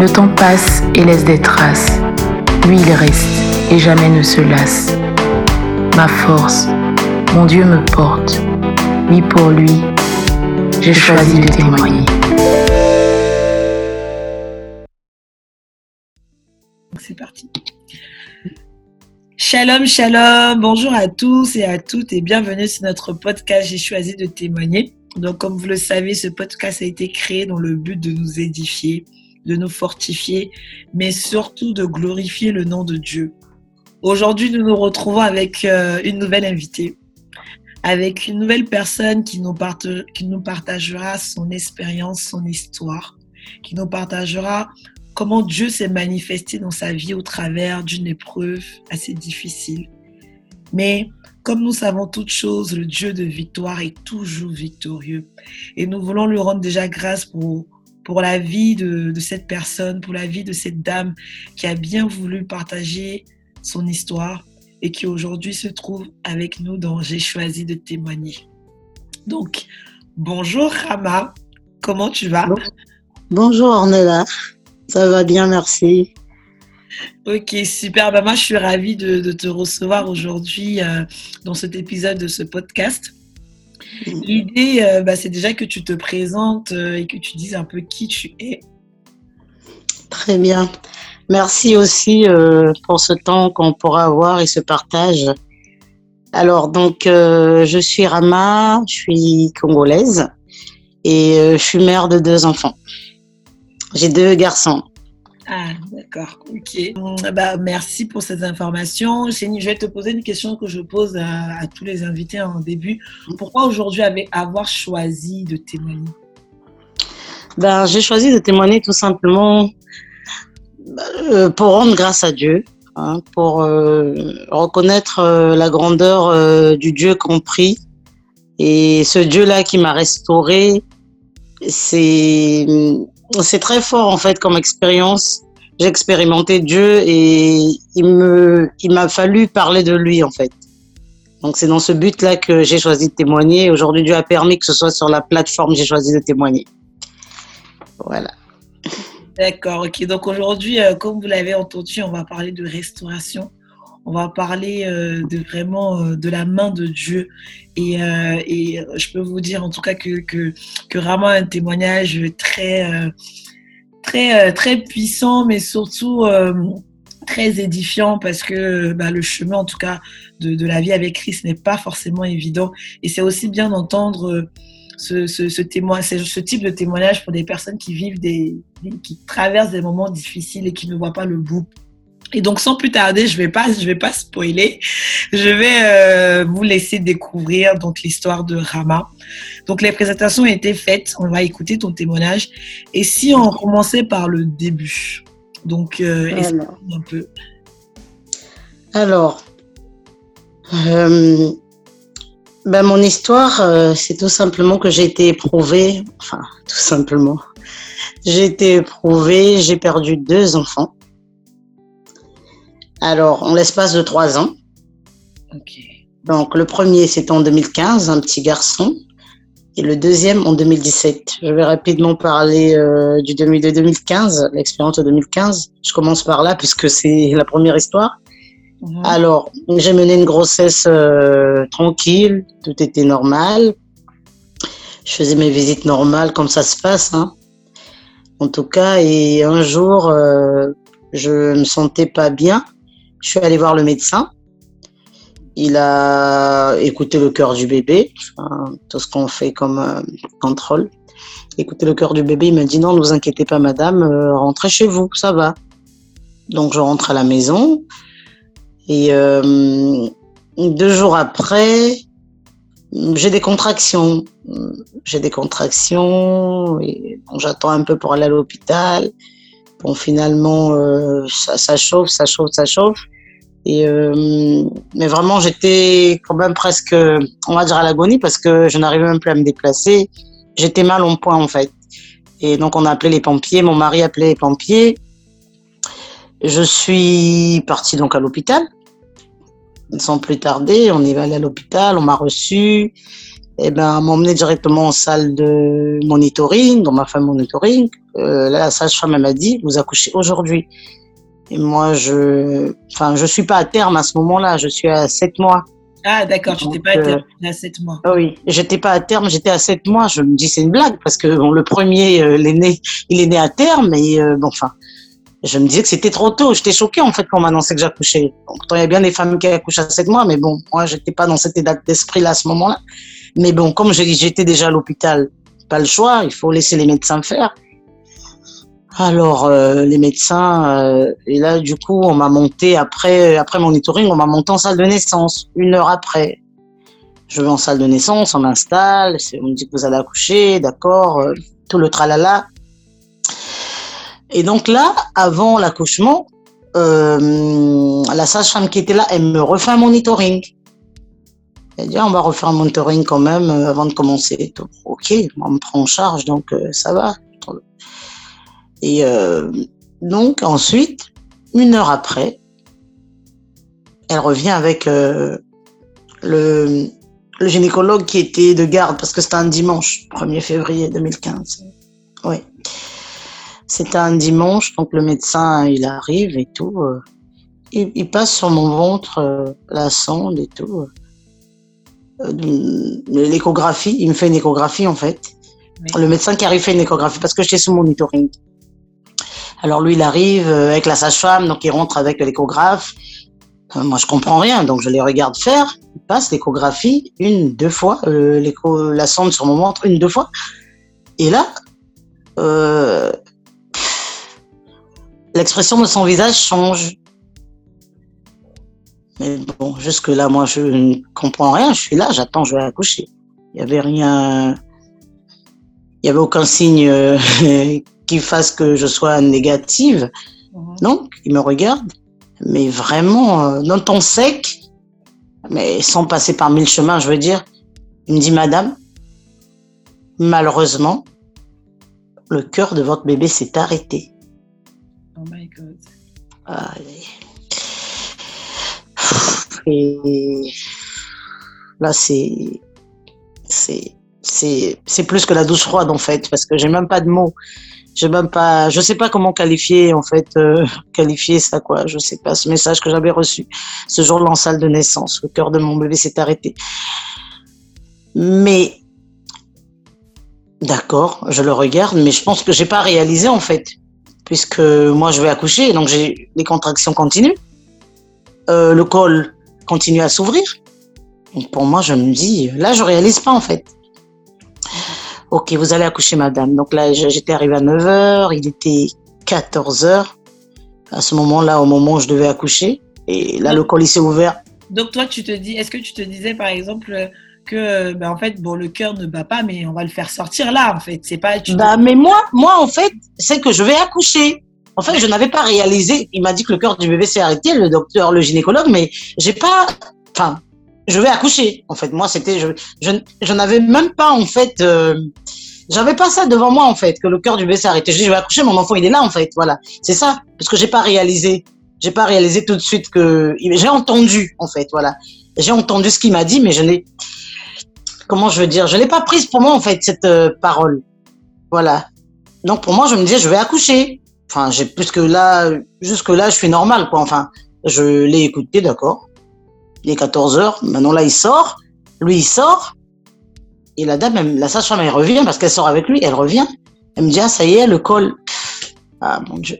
Le temps passe et laisse des traces. Lui, il reste et jamais ne se lasse. Ma force, mon Dieu me porte. Oui, pour lui, j'ai choisi de témoigner. C'est parti. Shalom, shalom, bonjour à tous et à toutes et bienvenue sur notre podcast J'ai choisi de témoigner. Donc comme vous le savez, ce podcast a été créé dans le but de nous édifier, de nous fortifier, mais surtout de glorifier le nom de Dieu. Aujourd'hui, nous nous retrouvons avec euh, une nouvelle invitée, avec une nouvelle personne qui nous, qui nous partagera son expérience, son histoire, qui nous partagera comment Dieu s'est manifesté dans sa vie au travers d'une épreuve assez difficile. Mais comme nous savons toutes choses, le Dieu de victoire est toujours victorieux. Et nous voulons lui rendre déjà grâce pour, pour la vie de, de cette personne, pour la vie de cette dame qui a bien voulu partager son histoire et qui aujourd'hui se trouve avec nous dans J'ai choisi de témoigner. Donc, bonjour Rama, comment tu vas? Bonjour Ornella, ça va bien, merci. Ok, super. Bah, moi, je suis ravie de, te recevoir aujourd'hui euh, dans cet épisode de ce podcast. L'idée, euh, bah, c'est déjà que tu te présentes euh, et que tu dises un peu qui tu es. Très bien. Merci aussi pour ce temps qu'on pourra avoir et ce partage. Alors, donc, je suis Rama, je suis congolaise et je suis mère de deux enfants. J'ai deux garçons. Ah, d'accord. Ok. Bah, merci pour ces informations. Je vais te poser une question que je pose à, tous les invités en début. Pourquoi aujourd'hui avoir choisi de témoigner? Ben, J'ai choisi de témoigner tout simplement euh, pour rendre grâce à Dieu, hein, pour euh, reconnaître euh, la grandeur du Dieu compris. Et ce Dieu-là qui m'a restauré, c'est c'est très fort en fait comme expérience. J'ai expérimenté Dieu et il m'a fallu parler de lui en fait. Donc c'est dans ce but-là que j'ai choisi de témoigner. Aujourd'hui, Dieu a permis que ce soit sur la plateforme, j'ai choisi de témoigner. Voilà. D'accord, ok. Donc aujourd'hui, euh, comme vous l'avez entendu, on va parler de restauration. On va parler euh, de vraiment euh, de la main de Dieu. Et, et, je peux vous dire en tout cas que, que, un témoignage très, très, très puissant, mais surtout très édifiant parce que bah, le chemin, en tout cas, de, la vie avec Christ n'est pas forcément évident. Et c'est aussi bien d'entendre ce, témoin, ce type de témoignage pour des personnes qui vivent des, qui traversent des moments difficiles et qui ne voient pas le bout. Et donc, sans plus tarder, je vais pas, je vais pas spoiler. Je vais euh, vous laisser découvrir donc l'histoire de Rama. Donc, les présentations ont été faites. On va écouter ton témoignage. Et si on commençait par le début, donc euh, un peu. Alors, euh, ben mon histoire, euh, c'est tout simplement que j'ai été éprouvée. Enfin, tout simplement. J'ai été éprouvée. J'ai perdu deux enfants alors, en l'espace de trois ans. Donc, le premier, c'est en 2015, un petit garçon. Et le deuxième, en 2017. Je vais rapidement parler euh, du 2015, l'expérience de 2015. Je commence par là, puisque c'est la première histoire. Mhm. Alors, j'ai mené une grossesse euh, tranquille, tout était normal. Je faisais mes visites normales, comme ça se passe. Hein. En tout cas, et un jour, euh, je me sentais pas bien. Je suis allée voir le médecin. Il a écouté le cœur du bébé, tout ce qu'on fait comme euh, contrôle. Écouté le cœur du bébé, il m'a dit non, ne vous inquiétez pas, madame, euh, rentrez chez vous, ça va. Donc je rentre à la maison et euh, deux jours après, j'ai des contractions. J'ai des contractions j'attends un peu pour aller à l'hôpital. Bon, finalement, ça, ça, chauffe, ça chauffe, ça chauffe. Et mais vraiment, j'étais quand même presque, on va dire à l'agonie parce que je n'arrivais même plus à me déplacer. J'étais mal en point en fait. Et donc on a appelé les pompiers. Mon mari a appelé les pompiers. Je suis partie donc à l'hôpital. Sans plus tarder, on est allé à l'hôpital, on m'a reçu. Et eh ben, m'a emmené directement en salle de monitoring, dans ma femme monitoring. Euh, la sage-femme m'a dit, vous accouchez aujourd'hui. Et moi, je, enfin, je suis pas à terme à ce moment-là. Je suis à 7 mois. Ah, d'accord, tu n'étais pas à terme, à 7 mois. Euh, oui, j'étais pas à terme, j'étais à 7 mois. Je me dis, c'est une blague, parce que bon, le premier, euh, né, il est né à terme, et euh, bon, enfin, je me disais que c'était trop tôt. J'étais choquée, en fait, quand on m'annonçait que j'accouchais. Pourtant, il y a bien des femmes qui accouchent à 7 mois, mais bon, moi, j'étais pas dans cet état d'esprit-là à ce moment-là. Mais bon, comme j'étais déjà à l'hôpital, pas le choix, il faut laisser les médecins faire. Alors, euh, les médecins, euh, et là, du coup, on m'a monté, après, après monitoring, on m'a monté en salle de naissance, une heure après. Je vais en salle de naissance, on m'installe, on me dit que vous allez accoucher, d'accord, euh, tout le tralala. Et donc là, avant l'accouchement, la sage-femme qui était là, elle me refait un monitoring. Elle dit, ah, on va refaire un monitoring quand même avant de commencer. Ok, on me prend en charge, donc ça va. Et euh, donc ensuite, une heure après, elle revient avec euh, le, le, gynécologue qui était de garde, parce que c'était un dimanche, 1er février 2015. Oui. C'était un dimanche, donc le médecin, il arrive et tout. Euh, il, il, passe sur mon ventre euh, la sonde et tout. Euh, l'échographie, il me fait une échographie en fait. Le médecin qui arrive fait une échographie parce que j'étais sous monitoring. Alors lui, il arrive euh, avec la sage-femme, donc il rentre avec l'échographe. Euh, moi, je comprends rien, donc je les regarde faire. Il passe l'échographie une, deux fois, euh, l'écho, la sonde sur mon ventre une, deux fois. Et là, l'expression de son visage change. Mais bon, jusque là, moi, je ne comprends rien. Je suis là, j'attends, je vais accoucher. Il n'y avait rien, il n'y avait aucun signe qui fasse que je sois négative. Mhm. Donc, il me regarde, mais vraiment euh, dans ton sec, mais sans passer par mille chemins, je veux dire. Il me dit, Madame, malheureusement, le cœur de votre bébé s'est arrêté. Oh my God. Et là, c'est, c'est, c'est, c'est plus que la douche froide en fait, parce que j'ai même pas de mots je même je sais pas comment qualifier en fait, euh, qualifier ça quoi. Je sais pas ce message que j'avais reçu ce jour-là en salle de naissance. Le cœur de mon bébé s'est arrêté. Mais d'accord, je le regarde, mais je pense que j'ai pas réalisé en fait, puisque moi je vais accoucher, donc j'ai les contractions continuent, euh, le col continue à s'ouvrir. Donc pour moi, je me dis, là, je réalise pas en fait. Ok, vous allez accoucher, madame. Donc là, j'étais arrivée à 9 h, il était 14 h à ce moment-là, au moment où je devais accoucher. Et là, le col s'est ouvert. Donc toi, tu te dis, est-ce que tu te disais par exemple que, ben, en fait, bon, le cœur ne bat pas, mais on va le faire sortir là, en fait. C'est pas. bah, mais moi, moi, en fait, c'est que je vais accoucher. En fait, je n'avais pas réalisé. Il m'a dit que le cœur du bébé s'est arrêté, le docteur, le gynécologue, mais j'ai pas. Enfin, je vais accoucher. En fait, moi, c'était, je, je, n'avais même pas, en fait, euh, j'avais pas ça devant moi, en fait, que le cœur du bébé s'est arrêté. Je dis, je vais accoucher, mon enfant, il est là, en fait, voilà. C'est ça, parce que j'ai pas réalisé, j'ai pas réalisé tout de suite que, j'ai entendu, en fait, voilà. J'ai entendu ce qu'il m'a dit, mais je n'ai, comment je veux dire, je l'ai pas prise pour moi, en fait, cette euh, parole. Voilà. Donc, pour moi, je me disais, je vais accoucher. Enfin, j'ai, plus que là, jusque là, je suis normal, quoi. Enfin, je l'ai écouté, d'accord il est 14 heures. Maintenant, là, il sort. Lui, il sort. Et la dame, la sage-femme, elle revient parce qu'elle sort avec lui. Elle revient. Elle me dit, ah, ça y est, le col. Ah, mon Dieu.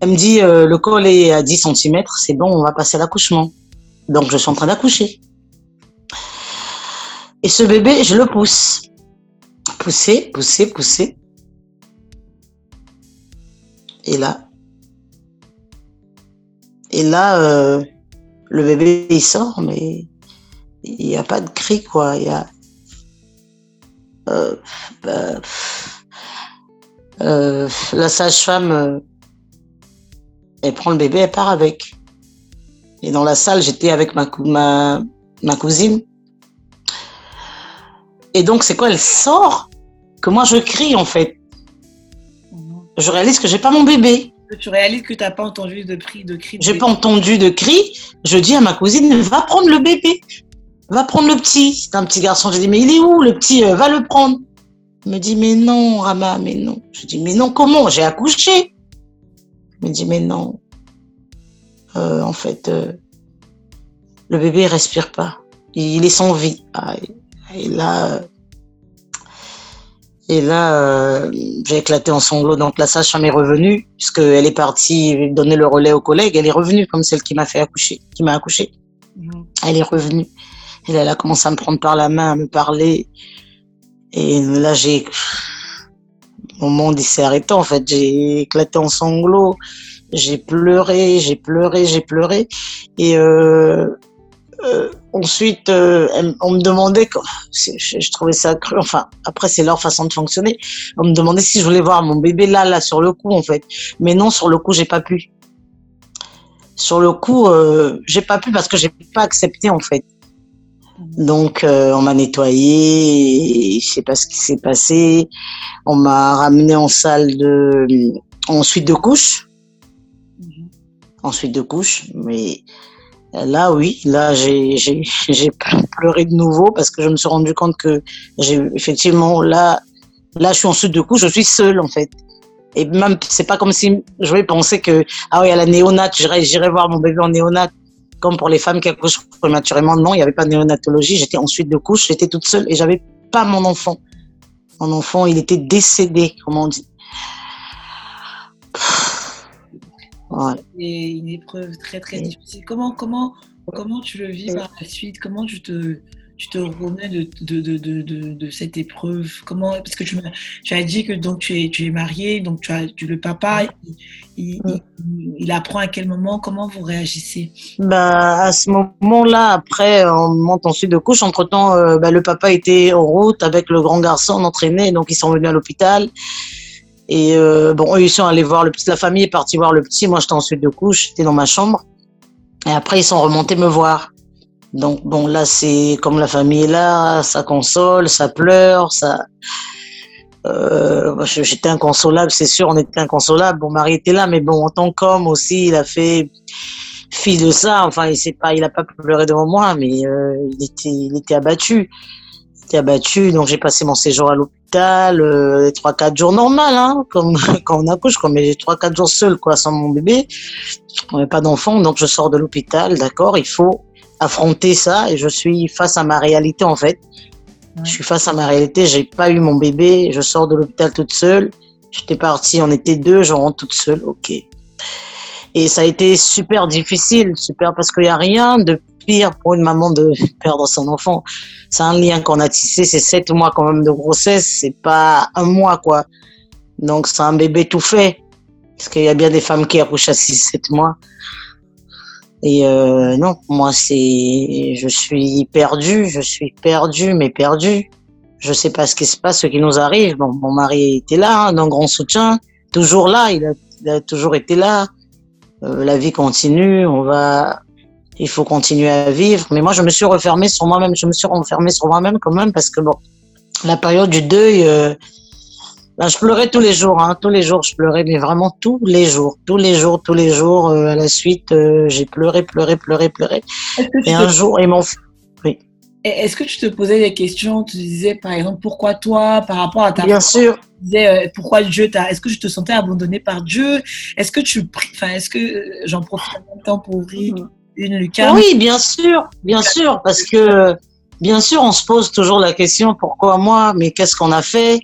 Elle me dit, euh, le col est à 10 cm. C'est bon, on va passer à l'accouchement. Donc, je suis en train d'accoucher. Et ce bébé, je le pousse. Pousser, pousser, pousser. Et là. Et là, euh, le bébé il sort, mais il n'y a pas de cri, quoi. Il y a. Euh, bah, euh, la sage-femme, elle prend le bébé, elle part avec. Et dans la salle, j'étais avec ma, cousine. Et donc, c'est quoi Elle sort? Que moi, je crie, en fait. Je réalise que j'ai pas mon bébé. Tu réalises que tu n'as pas entendu de cri. De cri j'ai pas entendu de cri. Je dis à ma cousine, va prendre le bébé. Va prendre le petit. C'est un petit garçon. Je dis, mais il est où le petit Va le prendre. Elle me dit, mais non, Rama, mais non. Je dis, mais non, comment? J'ai accouché. Elle me dit, mais non. Euh, en fait, euh, le bébé ne respire pas. Il est sans vie. Ah, et là, et là euh, j'ai éclaté en sanglots. Donc la sage-femme est revenue, puisqu'elle est partie donner le relais aux collègues. Elle est revenue comme celle qui m'a fait accoucher, qui m'a accouché. Mhm. Elle est revenue. Et là, elle a commencé à me prendre par la main, à me parler. Et là, j'ai. Mon monde, il s'est arrêté, en fait. J'ai éclaté en sanglots. J'ai pleuré, j'ai pleuré, j'ai pleuré. Et euh, euh, ensuite, euh, on me demandait, je, je, trouvais ça cru, enfin, après, c'est leur façon de fonctionner. On me demandait si je voulais voir mon bébé là, là, sur le coup, en fait. Mais non, sur le coup, j'ai pas pu. Sur le coup, euh, j'ai pas pu parce que j'ai pas accepté, en fait. Donc, euh, on m'a nettoyé, je sais pas ce qui s'est passé. On m'a ramené en salle de, ensuite de couche. Ensuite de couche, mais Là, oui, là, j'ai pleuré de nouveau parce que je me suis rendu compte que j'ai effectivement là, là, je suis en suite de couche, je suis seule en fait. Et même, c'est pas comme si je vais penser que ah oui, à la néonate, j'irai voir mon bébé en néonate comme pour les femmes qui accouchent prématurément. Non, il n'y avait pas de néonatologie. J'étais en suite de couche, j'étais toute seule et j'avais pas mon enfant. Mon enfant, il était décédé, comme on dit. C'est une épreuve très très difficile. Comment, comment, comment tu le vis par la suite? Comment tu te, tu te remets de, de, de, de, cette épreuve? Comment Parce que tu, tu, as dit que donc tu es, tu es marié, donc tu as tu, le papa, il, il, apprend à quel moment? Comment vous réagissez? Bah, À ce moment-là, après, on monte ensuite de couche. Entre-temps, euh, bah, le papa était en route avec le grand garçon entraîné, donc ils sont venus à l'hôpital. Et euh, bon, ils sont allés voir le petit. La famille est partie voir le petit. Moi, j'étais en suite de couche, j'étais dans ma chambre. Et après, ils sont remontés me voir. Donc, bon, là, c'est comme la famille est là, ça console, ça pleure, ça. Euh, j'étais inconsolable, c'est sûr, on était inconsolable. Mon mari était là, mais bon, en tant qu'homme aussi, il a fait fi de ça. Enfin, il s'est pas, pas pleuré devant moi, mais euh, il était, il était abattu. Était abattu. Donc, j'ai passé mon séjour à l'hôpital euh, trois 3-4 jours normal, hein, comme quand on accouche, quoi, mais j'ai 3-4 jours seul, quoi, sans mon bébé. On n'avait pas d'enfant, donc je sors de l'hôpital, d'accord, il faut affronter ça et je suis face à ma réalité, en fait. Je suis face à ma réalité, j'ai pas eu mon bébé, je sors de l'hôpital toute seule. J'étais partie, on était deux, je rentre toute seule, ok. Et ça a été super difficile, super parce qu'il n'y a rien de pire pour une maman de perdre son enfant. C'est un lien qu'on a tissé, c'est sept mois quand même de grossesse, c'est pas un mois quoi. Donc c'est un bébé tout fait. Parce qu'il y a bien des femmes qui accouchent à 6 sept mois. Et euh, non, moi c'est, je suis perdue, je suis perdue, mais perdue. Je sais pas ce qui se passe, ce qui nous arrive. Bon, mon mari était là, hein, d'un grand soutien, toujours là, il a, il a toujours été là. Euh, la vie continue, on va, il faut continuer à vivre. Mais moi, je me suis refermée sur moi-même. Je me suis renfermée sur moi-même quand même parce que bon, la période du deuil, euh, ben, je pleurais tous les jours. Hein, tous les jours, je pleurais, mais vraiment tous les jours, tous les jours, tous les jours. Euh, à la suite, euh, j'ai pleuré, pleuré, pleuré, pleuré. Et un jour, ils m'ont oui. Est-ce que tu te posais des questions? Tu disais, par exemple, pourquoi toi, par rapport à ta Bien sûr. Tu disais, pourquoi Dieu t'a. Est-ce que je te sentais abandonné par Dieu? Est-ce que tu. Enfin, est-ce que j'en profite en même temps pour rire? Mm-hmm. Oui, bien sûr, bien sûr, parce que bien sûr, on se pose toujours la question pourquoi moi, mais qu'est-ce qu'on a fait?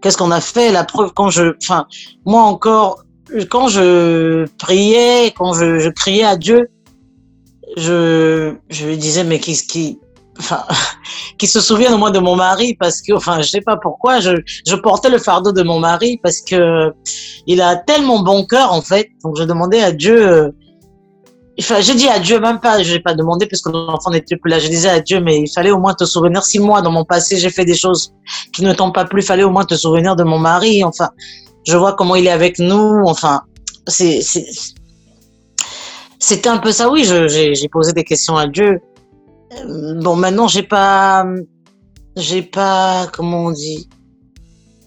Qu'est-ce qu'on a fait? La preuve, quand je, enfin, moi encore, quand je priais, quand je, criais à Dieu, je, je lui disais mais qu'est-ce qui, enfin, se souvient au moins de mon mari? Parce que, enfin, je sais pas pourquoi, je, je portais le fardeau de mon mari parce que il a tellement bon cœur en fait. Donc je demandais à Dieu Enfin, j'ai dit à Dieu, même pas, je n'ai pas demandé parce que l'enfant n'était plus là. Je disais à Dieu, mais il fallait au moins te souvenir. Si moi, dans mon passé, j'ai fait des choses qui ne t'ont pas plu, fallait au moins te souvenir de mon mari. Enfin, je vois comment il est avec nous. Enfin, c'est, C'était un peu ça, oui. J'ai posé des questions à Dieu. Euh, bon, maintenant, j'ai pas, j'ai pas, comment on dit,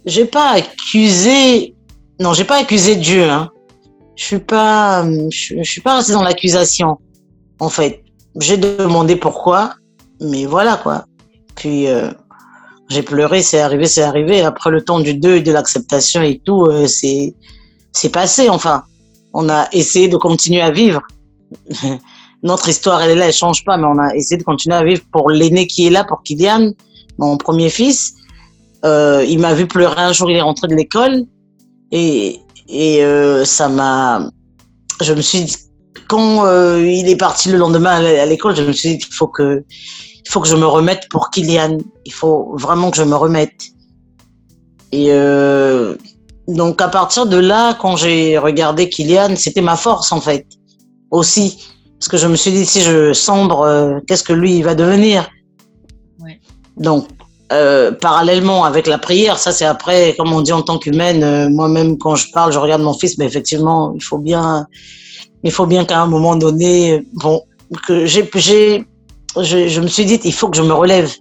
j'ai pas accusé, non, j'ai pas accusé Dieu. Hein. Je suis pas, je, suis pas resté dans l'accusation, en fait. J'ai demandé pourquoi, mais voilà quoi. Puis euh, j'ai pleuré, c'est arrivé, c'est arrivé. Après le temps du deuil, de l'acceptation et tout, euh, c'est c'est passé. Enfin, on a essayé de continuer à vivre. Notre histoire, elle est là, elle change pas, mais on a essayé de continuer à vivre pour l'aîné qui est là, pour Kylian, mon premier fils. Euh, il m'a vu pleurer un jour, il est rentré de l'école et, et euh, ça m'a. Je me suis dit, quand euh, il est parti le lendemain à l'école, je me suis dit, il faut que, il faut que je me remette pour Kylian. Il faut vraiment que je me remette. Et euh, donc à partir de là, quand j'ai regardé Kylian, c'était ma force en fait aussi, parce que je me suis dit si je sombre, qu'est-ce que lui il va devenir? Ouais. Donc euh, parallèlement avec la prière, ça c'est après, comme on dit en tant qu'humaine, euh, moi-même quand je parle, je regarde mon fils, mais effectivement, il faut bien, il faut bien qu'à un moment donné, bon, que j'ai, j'ai, je, je, me suis dit, il faut que je me relève,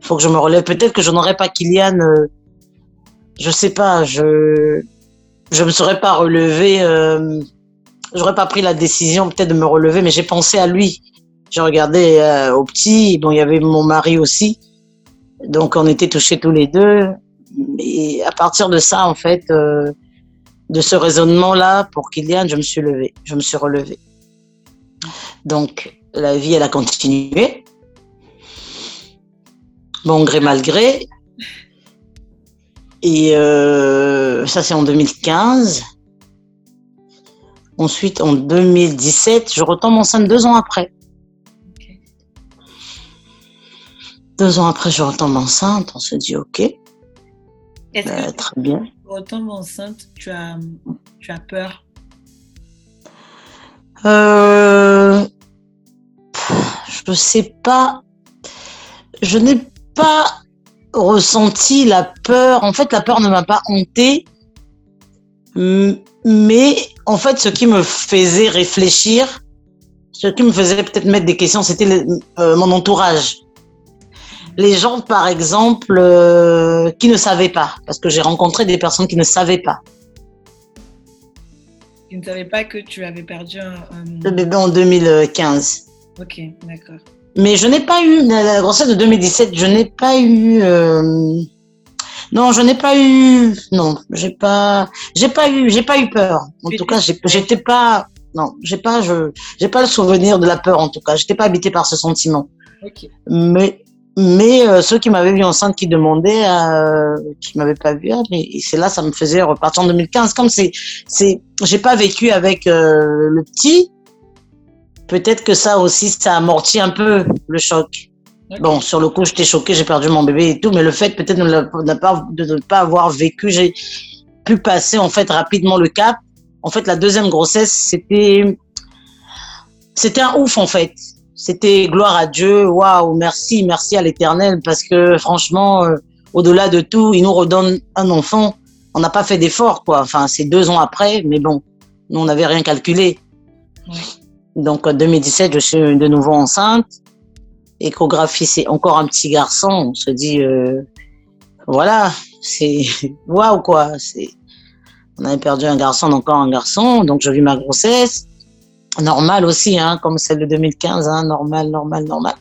il faut que je me relève. Peut-être que je n'aurais pas Kylian je sais pas, je je me serais pas relevé, euh, j'aurais pas pris la décision peut-être de me relever, mais j'ai pensé à lui. J'ai regardé euh, au petit, bon, il y avait mon mari aussi, donc on était touchés tous les deux. Et à partir de ça, en fait, euh, de ce raisonnement-là, pour Kylian, je me suis levé, je me suis relevé. Donc la vie, elle a continué. Bon gré mal gré, et euh, ça, c'est en 2015. Ensuite, en 2017, je retombe enceinte deux ans après. Deux ans après, je retombe enceinte. On se dit OK. Bah, très bien. Tu retombes enceinte, tu as, tu as peur? Euh, Je ne sais pas. Je n'ai pas ressenti la peur. En fait, la peur ne m'a pas hanté, mais en fait, ce qui me faisait réfléchir, ce qui me faisait peut-être mettre des questions, c'était euh, mon entourage. Les gens, par exemple, euh, qui ne savaient pas, parce que j'ai rencontré des personnes qui ne savaient pas. Qui ne savaient pas que tu avais perdu un, Le bébé en 2015. Ok, d'accord. Mais je n'ai pas eu, la grossesse de 2017, je n'ai pas eu, euh, non, je n'ai pas eu, non, j'ai pas, j'ai pas eu, j'ai pas eu peur. En tout cas, j'étais pas, non, j'ai pas, je, j'ai pas le souvenir de la peur en tout cas. J'étais pas habité par ce sentiment. Mais, mais euh, ceux qui m'avaient vu enceinte, qui demandaient, euh, qui m'avaient pas vu, ah, mais c'est là, ça me faisait repartir en 2015. Comme c'est, c'est, j'ai pas vécu avec euh, le petit, peut-être que ça aussi, ça amortit un peu le choc. Bon, sur le coup, j'étais choquée, j'ai perdu mon bébé et tout, mais le fait peut-être de, ne pas avoir vécu, j'ai pu passer en fait rapidement le cap. En fait, la deuxième grossesse, c'était c'était un ouf en fait. C'était gloire à Dieu, waouh, merci, merci à l'Éternel, parce que franchement, euh, au-delà de tout, il nous redonne un enfant. On n'a pas fait d'effort, quoi. Enfin, c'est deux ans après, mais bon, nous, on n'avait rien calculé. Donc en 2017, je suis de nouveau enceinte. Échographie, c'est encore un petit garçon. On se dit, euh, voilà, c'est waouh quoi. On avait perdu un garçon, encore un garçon. Donc je vis ma grossesse, normal aussi, hein, comme celle de 2015, hein, normal, normal, normal.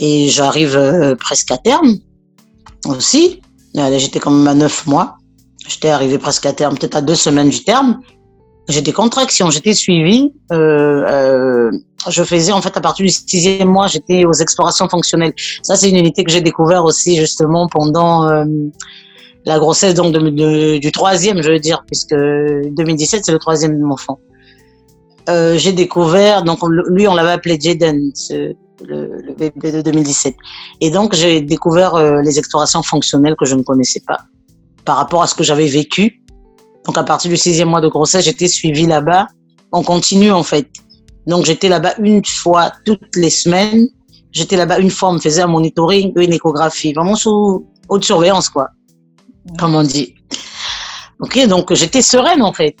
Et j'arrive euh, presque à terme aussi. J'étais quand même à neuf mois. J'étais arrivé presque à terme, peut-être à deux semaines du terme j'ai des contractions, j'étais suivie. Euh, euh, je faisais en fait à partir du sixième mois, j'étais aux explorations fonctionnelles. Ça, c'est une unité que j'ai découvert aussi justement pendant la grossesse donc du troisième, je veux dire, puisque 2017 c'est le troisième de mon enfant. Euh, j'ai découvert donc lui on l'avait appelé Jaden, le, le, bébé de 2017. Et donc j'ai découvert euh, les explorations fonctionnelles que je ne connaissais pas par rapport à ce que j'avais vécu donc à partir du sixième mois de grossesse, j'étais suivie là-bas. On continue en fait. Donc j'étais là-bas une fois toutes les semaines. J'étais là-bas une fois, on me faisait un monitoring, une échographie, vraiment sous haute surveillance quoi, comme on dit. Ok, donc j'étais sereine en fait.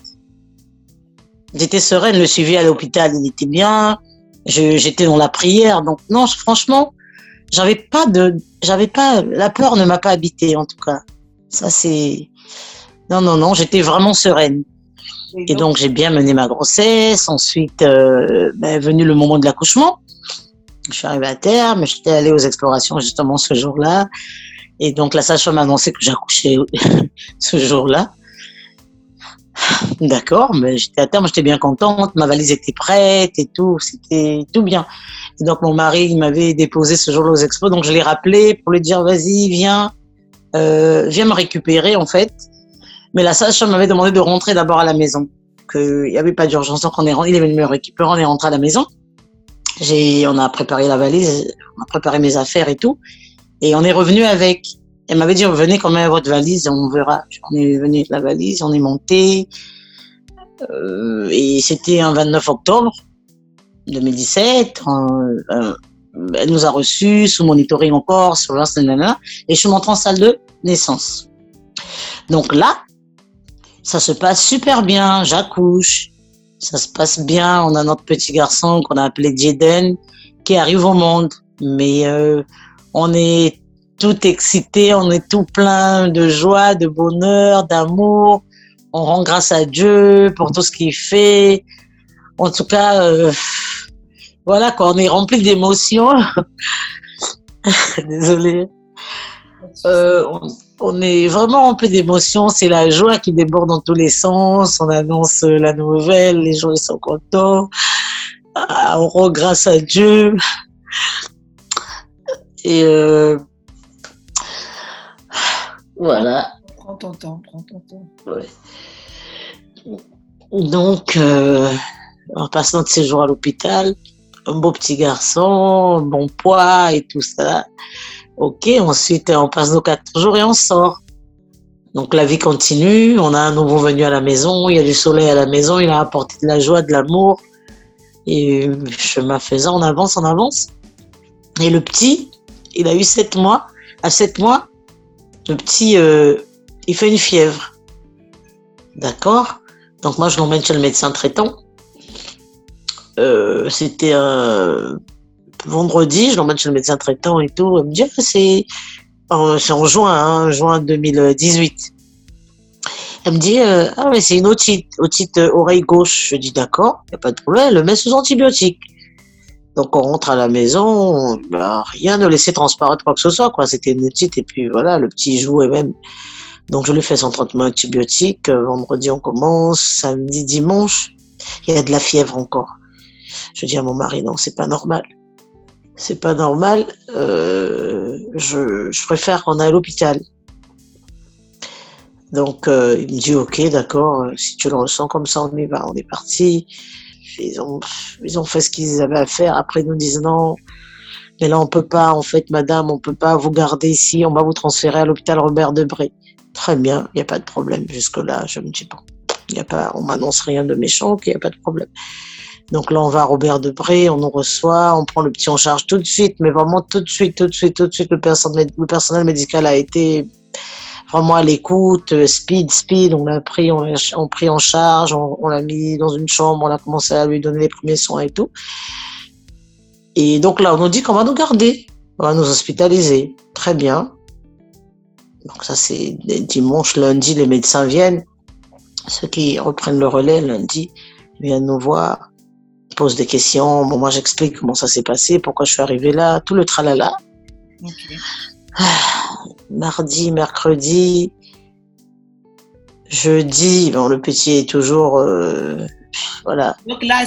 J'étais sereine, le suivi à l'hôpital, il était bien. J'étais dans la prière. Donc, non, franchement, j'avais pas de, j'avais pas, la peur ne m'a pas habité, en tout cas. Ça, c'est, non, non, non, j'étais vraiment sereine. Et donc, j'ai bien mené ma grossesse. Ensuite, euh, ben, est venu le moment de l'accouchement. Je suis arrivée à terme. J'étais allée aux explorations justement ce jour-là. Et donc, la sage-femme m'a annoncé que j'accouchais ce jour-là. D'accord, mais j'étais à terme, j'étais bien contente, ma valise était prête et tout, c'était tout bien. Et donc mon mari, il m'avait déposé ce jour-là aux expos, donc je l'ai rappelé pour lui dire vas-y, viens, euh, viens me récupérer en fait. Mais la sage-femme m'avait demandé de rentrer d'abord à la maison, qu'il n'y avait pas d'urgence, donc on est, il est venu me récupérer, on est rentré à la maison. On a préparé la valise, on a préparé mes affaires et tout, et on est revenu avec. Elle m'avait dit, venez quand même votre valise, on verra. On est venu avec la valise, on est monté. Euh, et c'était un 29 octobre 2017. Euh, elle nous a reçus sous monitoring encore, sur nanana, et je suis montrée en salle de naissance. Donc là, ça se passe super bien, j'accouche, ça se passe bien, on a notre petit garçon qu'on a appelé Jaden qui arrive au monde, mais euh, on est tout excité, on est tout plein de joie, de bonheur, d'amour. On rend grâce à Dieu pour tout ce qu'il fait. En tout cas, euh, voilà quoi, on est rempli d'émotions. Désolée. Euh, on, est vraiment rempli d'émotions. C'est la joie qui déborde dans tous les sens. On annonce la nouvelle, les gens ils sont contents. Ah, on rend grâce à Dieu. Et euh, voilà. Prends ton temps, prends ton temps. Donc, euh, en passant notre séjour à l'hôpital, un beau petit garçon, bon poids et tout ça. Ok, ensuite on passe nos quatre jours et on sort. Donc la vie continue, on a un nouveau venu à la maison, il y a du soleil à la maison, il a apporté de la joie, de l'amour. Et chemin faisant, on avance, on avance. Et le petit, il a eu sept mois. À sept mois, le petit, euh, il fait une fièvre. D'accord? Donc moi, je l'emmène chez le médecin traitant. Euh, c'était un vendredi, je l'emmène chez le médecin traitant et tout. Il me dit, ah, c'est en, en juin, hein, juin 2018. Elle me dit, euh, ah mais c'est une otite, otite oreille gauche. Je dis, d'accord, il n'y a pas de problème, elle le met sous antibiotiques. Donc on rentre à la maison, bah, rien ne laissait transparaître quoi que ce soit, quoi. C'était une petite et puis voilà, le petit jouait même. Donc je lui fais son traitement antibiotique. Euh, vendredi on commence, samedi, dimanche, il y a de la fièvre encore. Je dis à mon mari non, c'est pas normal. C'est pas normal. Euh, je, je, préfère qu'on aille à l'hôpital. Donc euh, il me dit ok, d'accord. Si tu le ressens comme ça, on y va. On est parti ils ont, ils ont fait ce qu'ils avaient à faire. Après, ils nous disent non, mais là, on peut pas, en fait, madame, on peut pas vous garder ici, on va vous transférer à l'hôpital Robert Debré. Très bien, il n'y a pas de problème. Jusque-là, je me dis, bon, y a pas, on m'annonce rien de méchant, il n'y a pas de problème. Donc là, on va à Robert Debré, on nous reçoit, on prend le petit en charge tout de suite, mais vraiment tout de suite, tout de suite, tout de suite, le personnel médical a été vraiment à l'écoute, euh, speed, speed, on l'a pris, on, on pris en charge, on, l'a mis dans une chambre, on a commencé à lui donner les premiers soins et tout. Et donc là, on nous dit qu'on va nous garder, on va nous hospitaliser. Très bien. Donc ça, c'est dimanche, lundi, les médecins viennent. Ceux qui reprennent le relais lundi viennent nous voir, posent des questions. Bon, moi, j'explique comment ça s'est passé, pourquoi je suis arrivée là, tout le tralala. Okay. Mardi, mercredi, jeudi, bon, le petit est toujours. Euh, voilà. Donc là,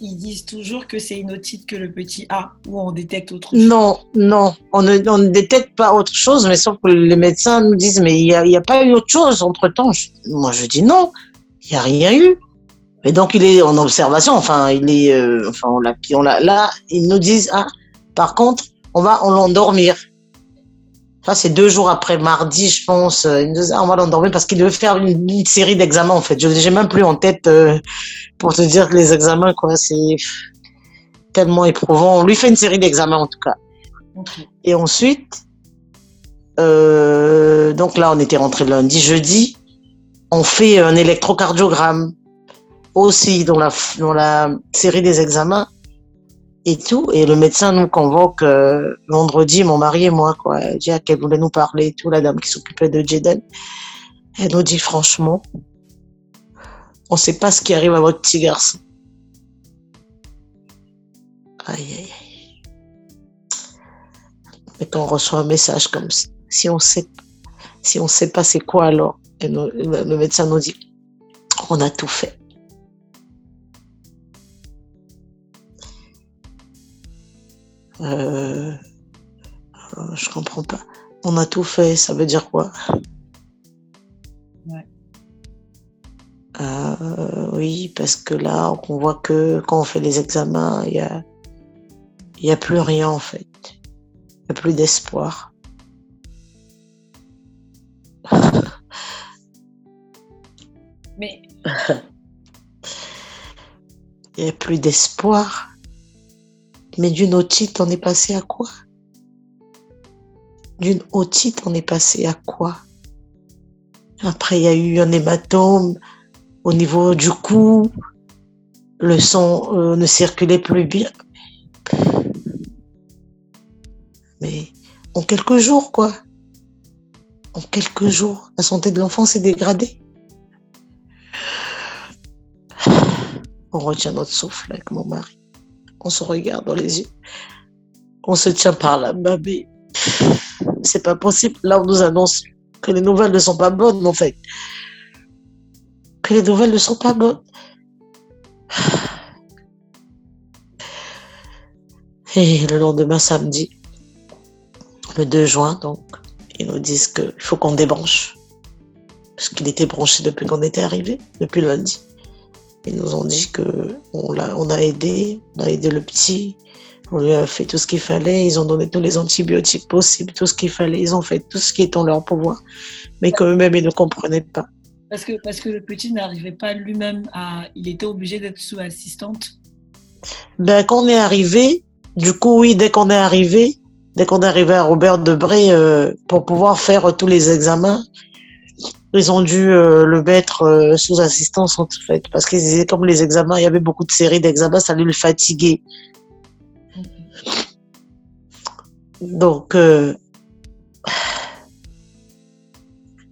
ils disent toujours que c'est une otite que le petit a, ou on détecte autre chose Non, non, on ne, on ne détecte pas autre chose, mais sauf que les médecins nous disent, mais il n'y a, a, pas eu autre chose entre-temps. Moi, je dis non, il n'y a rien eu. Et donc, il est en observation, enfin, il est, euh, enfin, on l'a, là, ils nous disent, ah, par contre, on va l'endormir c'est deux jours après mardi, je pense. Euh, il nous on va l'endormir parce qu'il devait faire une, série d'examens, en fait. Je n'ai même plus en tête euh, pour te dire que les examens, quoi, c'est tellement éprouvant. On lui fait une série d'examens, en tout cas. Et ensuite, euh, donc là, on était rentré lundi, jeudi. On fait un électrocardiogramme. aussi dans la, dans la série des examens et tout. Et le médecin nous convoque euh, vendredi, mon mari et moi, quoi. Elle dit qu'elle voulait nous parler tout, la dame qui s'occupait de Jaden. Elle nous dit franchement, on ne sait pas ce qui arrive à votre petit garçon. Aïe, aïe, aïe. Et quand on reçoit un message comme ça, si on sait, si sait pas c'est quoi alors, le médecin nous dit, on a tout fait. Euh, je comprends pas. On a tout fait, ça veut dire quoi? Ouais. Euh, oui, parce que là, on voit que quand on fait les examens, il n'y a, y a plus rien en fait. Il n'y a plus d'espoir. Mais. Il n'y a plus d'espoir. Mais d'une otite, on est passé à quoi? D'une otite, on est passé à quoi? Après, il y a eu un hématome au niveau du cou. Le sang euh, ne circulait plus bien. Mais en quelques jours, quoi. En quelques jours, la santé de l'enfant s'est dégradée. On retient notre souffle avec mon mari on se regarde dans les yeux, on se tient par la main, c'est pas possible. Là, on nous annonce que les nouvelles ne sont pas bonnes, en fait. Que les nouvelles ne sont pas bonnes. Et le lendemain, samedi, le 2 juin, donc, ils nous disent qu'il faut qu'on débranche. Parce qu'il était branché depuis qu'on était arrivé, depuis lundi. Ils nous ont dit que on a, on a aidé, on a aidé le petit, on lui a fait tout ce qu'il fallait, ils ont donné tous les antibiotiques possibles, tout ce qu'il fallait, ils ont fait tout ce qui est en leur pouvoir, mais quand même ils ne comprenaient pas. Parce que, parce que le petit n'arrivait pas lui-même à... Il était obligé d'être sous assistante. Ben, Quand on est arrivé, du coup, oui, dès qu'on est arrivé, dès qu'on est arrivé à Robert Debré, euh, pour pouvoir faire tous les examens, ils ont dû euh, le mettre euh, sous assistance en fait, parce disaient comme les examens, il y avait beaucoup de séries d'examens, ça allait le fatiguer. Donc, euh,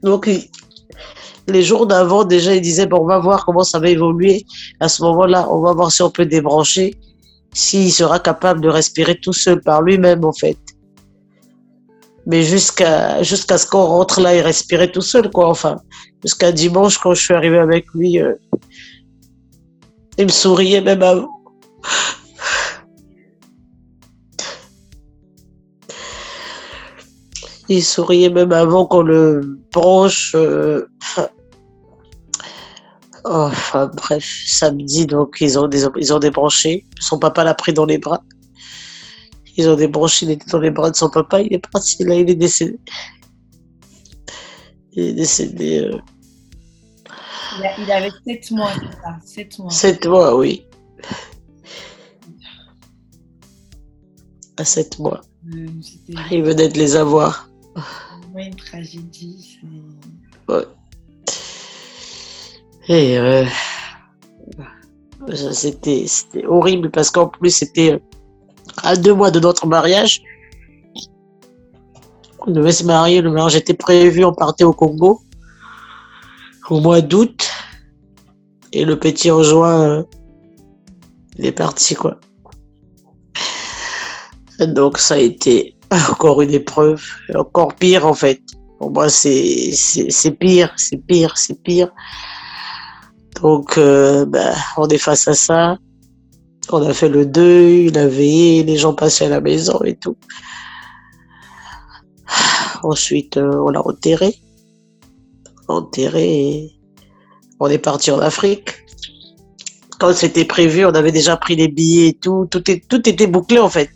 donc les jours d'avant, déjà, ils disaient bon, on va voir comment ça va évoluer. À ce moment-là, on va voir si on peut débrancher, s'il sera capable de respirer tout seul par lui-même en fait mais jusqu'à ce qu'on rentre là et respirer tout seul quoi enfin. Jusqu'à dimanche quand je suis arrivée avec lui euh, il me souriait même avant. Il souriait même avant qu'on le branche euh, enfin, bref samedi donc ils ont ils ont débranché. Son papa l'a pris dans les bras ils ont débranché, il était dans les bras de son papa, il est parti, là, il est décédé. Il est décédé. Euh... Il, avait 7 mois, c'est 7 mois. 7 mois, oui. À 7 mois. Euh, il venait de les avoir. Vraiment une tragédie. Ouais. Et euh, c'était horrible parce qu'en plus, c'était à deux mois de notre mariage. On devait se marier, le mariage était prévu, on partait au Congo au mois d'août. Et le petit en juin, euh, il est parti, quoi. Donc ça a été encore une épreuve, encore pire en fait. Pour moi, c'est pire, c'est pire, c'est pire. Donc, euh, ben, on est face à ça. On a fait le deuil, la veillée, les gens passaient à la maison et tout. Ensuite, euh, on l'a enterré. Enterré on est parti en Afrique. Quand c'était prévu, on avait déjà pris les billets et tout. Tout, tout était bouclé en fait.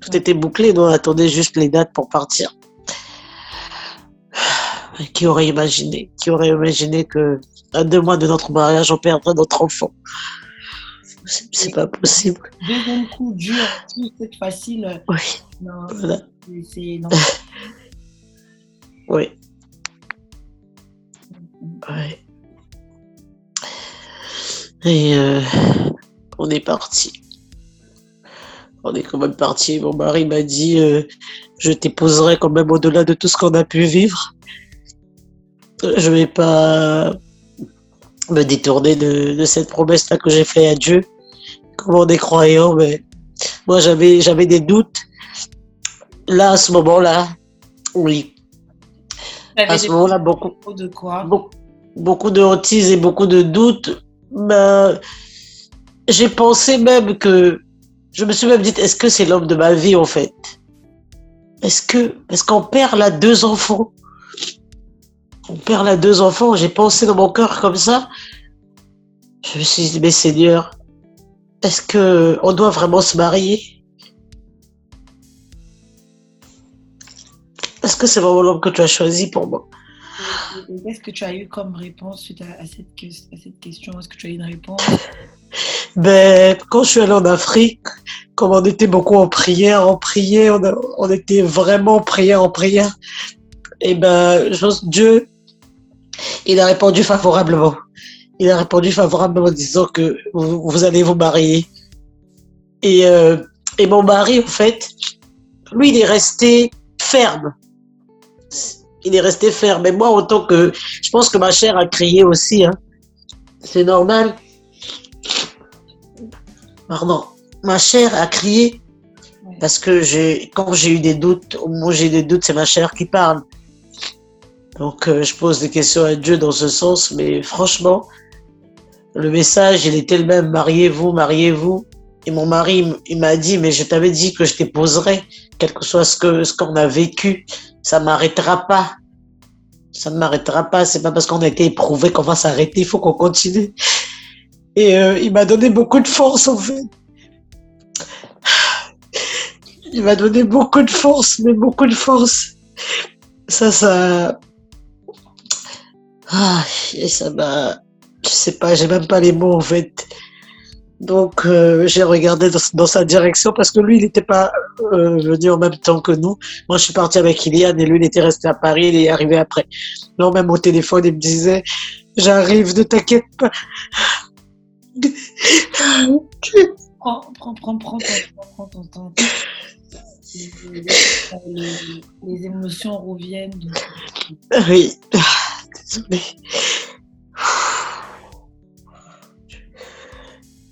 Tout était bouclé, nous on attendait juste les dates pour partir. Qui aurait imaginé Qui aurait imaginé que à deux mois de notre mariage, on perdrait notre enfant? C'est pas possible. Deuxième coup dur, c'est facile. Oui. Non, voilà. C'est oui. Oui. Et euh, on est parti. On est quand même parti. Mon mari m'a dit euh, Je t'épouserai quand même au-delà de tout ce qu'on a pu vivre. Je vais pas me détourner de, cette promesse-là que j'ai faite à Dieu. Comme on est croyant, mais moi j'avais, j'avais des doutes. Là, à ce moment-là, oui. À ce moment-là, beaucoup, de quoi? beaucoup, beaucoup de hantises et beaucoup de doutes. Ben, j'ai pensé même que, je me suis même dit, est-ce que c'est l'homme de ma vie en fait? Est-ce que, est-ce qu'on perd là deux enfants? On perd là deux enfants. J'ai pensé dans mon cœur comme ça. Je me suis dit, mais Seigneur, est-ce que on doit vraiment se marier? Est-ce que c'est vraiment l'homme que tu as choisi pour moi? Qu'est-ce que tu as eu comme réponse suite à, cette, question? Est-ce que tu as eu une réponse? Ben, Quand je suis allée en Afrique, comme on était beaucoup en prière, en prière, on, était vraiment en prière, en prière, et ben, Dieu, il a répondu favorablement. Il a répondu favorablement en disant que vous, allez vous marier. Et, euh, et mon mari, en fait, lui, il est resté ferme il est resté ferme. Mais moi, autant que je pense que ma chair a crié aussi. Hein. C'est normal. Pardon. Ma chair a crié parce que quand j'ai eu des doutes, moi j'ai des doutes, c'est ma chair qui parle. Donc euh, je pose des questions à Dieu dans ce sens, mais franchement, le message, il était le même. Mariez-vous, mariez-vous. Et mon mari, il m'a dit, mais je t'avais dit que je t'épouserais, quel que soit ce que ce qu'on a vécu, ça m'arrêtera pas. Ça ne m'arrêtera pas. C'est pas parce qu'on a été éprouvé qu'on va s'arrêter. Il faut qu'on continue. Et euh, il m'a donné beaucoup de force, en fait. Il m'a donné beaucoup de force, mais beaucoup de force. Ça, ça. Ah, et ça m'a. Je sais pas, j'ai même pas les mots, en fait. Donc, euh, j'ai regardé dans, sa direction parce que lui, il n'était pas euh, venu en même temps que nous. Moi, je suis parti avec Iliane et lui, il était resté à Paris, il est arrivé après. Non, même au téléphone, il me disait J'arrive, ne t'inquiète pas. prends, prends, prends, prends, prends ton temps. Les, les, émotions reviennent. Oui, désolé.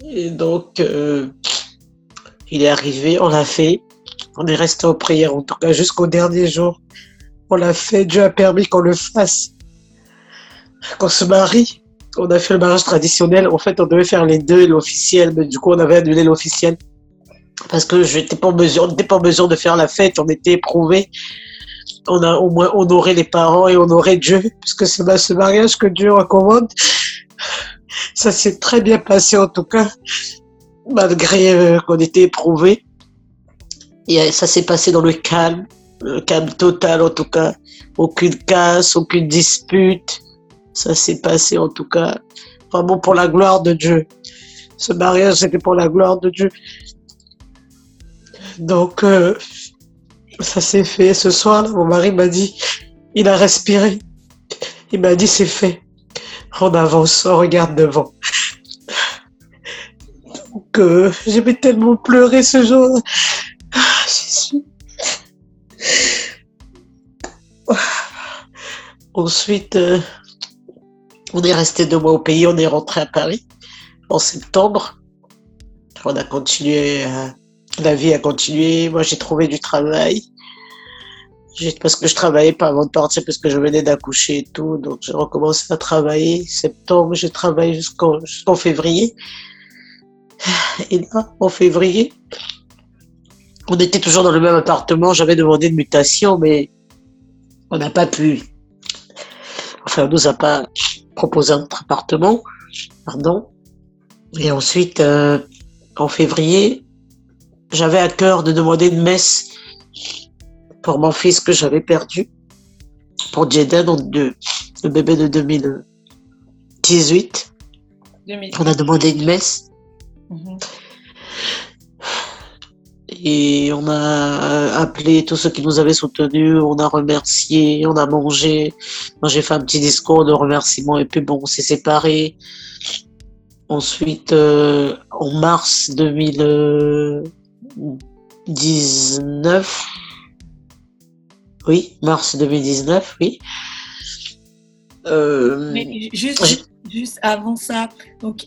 Et donc, euh, il est arrivé, on l'a fait. On est resté en prière, en tout cas jusqu'au dernier jour. On l'a fait, Dieu a permis qu'on le fasse. Qu'on se marie, on a fait le mariage traditionnel. En fait, on devait faire les deux, l'officiel, mais du coup, on avait annulé l'officiel. Parce que je n'étais pas en mesure, pas en mesure de faire la fête, on était éprouvés. On a au moins honoré les parents et honoré Dieu, puisque c'est ce mariage que Dieu recommande. Ça s'est très bien passé en tout cas, malgré euh, qu'on était éprouvés. Et euh, ça s'est passé dans le calme, le calme total en tout cas. Aucune casse, aucune dispute. Ça s'est passé en tout cas vraiment pour la gloire de Dieu. Ce mariage, c'était pour la gloire de Dieu. Donc, euh, ça s'est fait. Ce soir, mon mari m'a dit, il a respiré. Il m'a dit, c'est fait on avance, on regarde devant. Donc, euh, j'ai tellement pleuré ce jour. Ensuite, euh, on est resté deux mois au pays, on est rentré à Paris en septembre. On a continué, euh, la vie a continué. Moi, j'ai trouvé du travail parce que je travaillais pas avant de partir, parce que je venais d'accoucher et tout. Donc, j'ai recommencé à travailler. Septembre, j'ai travaillé jusqu'en février. Et là, en février, on était toujours dans le même appartement. J'avais demandé une mutation, mais on n'a pas pu. Enfin, on nous a pas proposé un autre appartement. Pardon. Et ensuite, euh, en février, j'avais à cœur de demander une messe pour mon fils que j'avais perdu, pour Jaden, le bébé de 2018. On a demandé une messe. Mhm. Et on a appelé tous ceux qui nous avaient soutenus, on a remercié, on a mangé. Moi, j'ai fait un petit discours de remerciement et puis bon, on s'est séparés. Ensuite, en mars 2019, oui, mars 2019, oui. Mais juste, juste, avant ça, donc,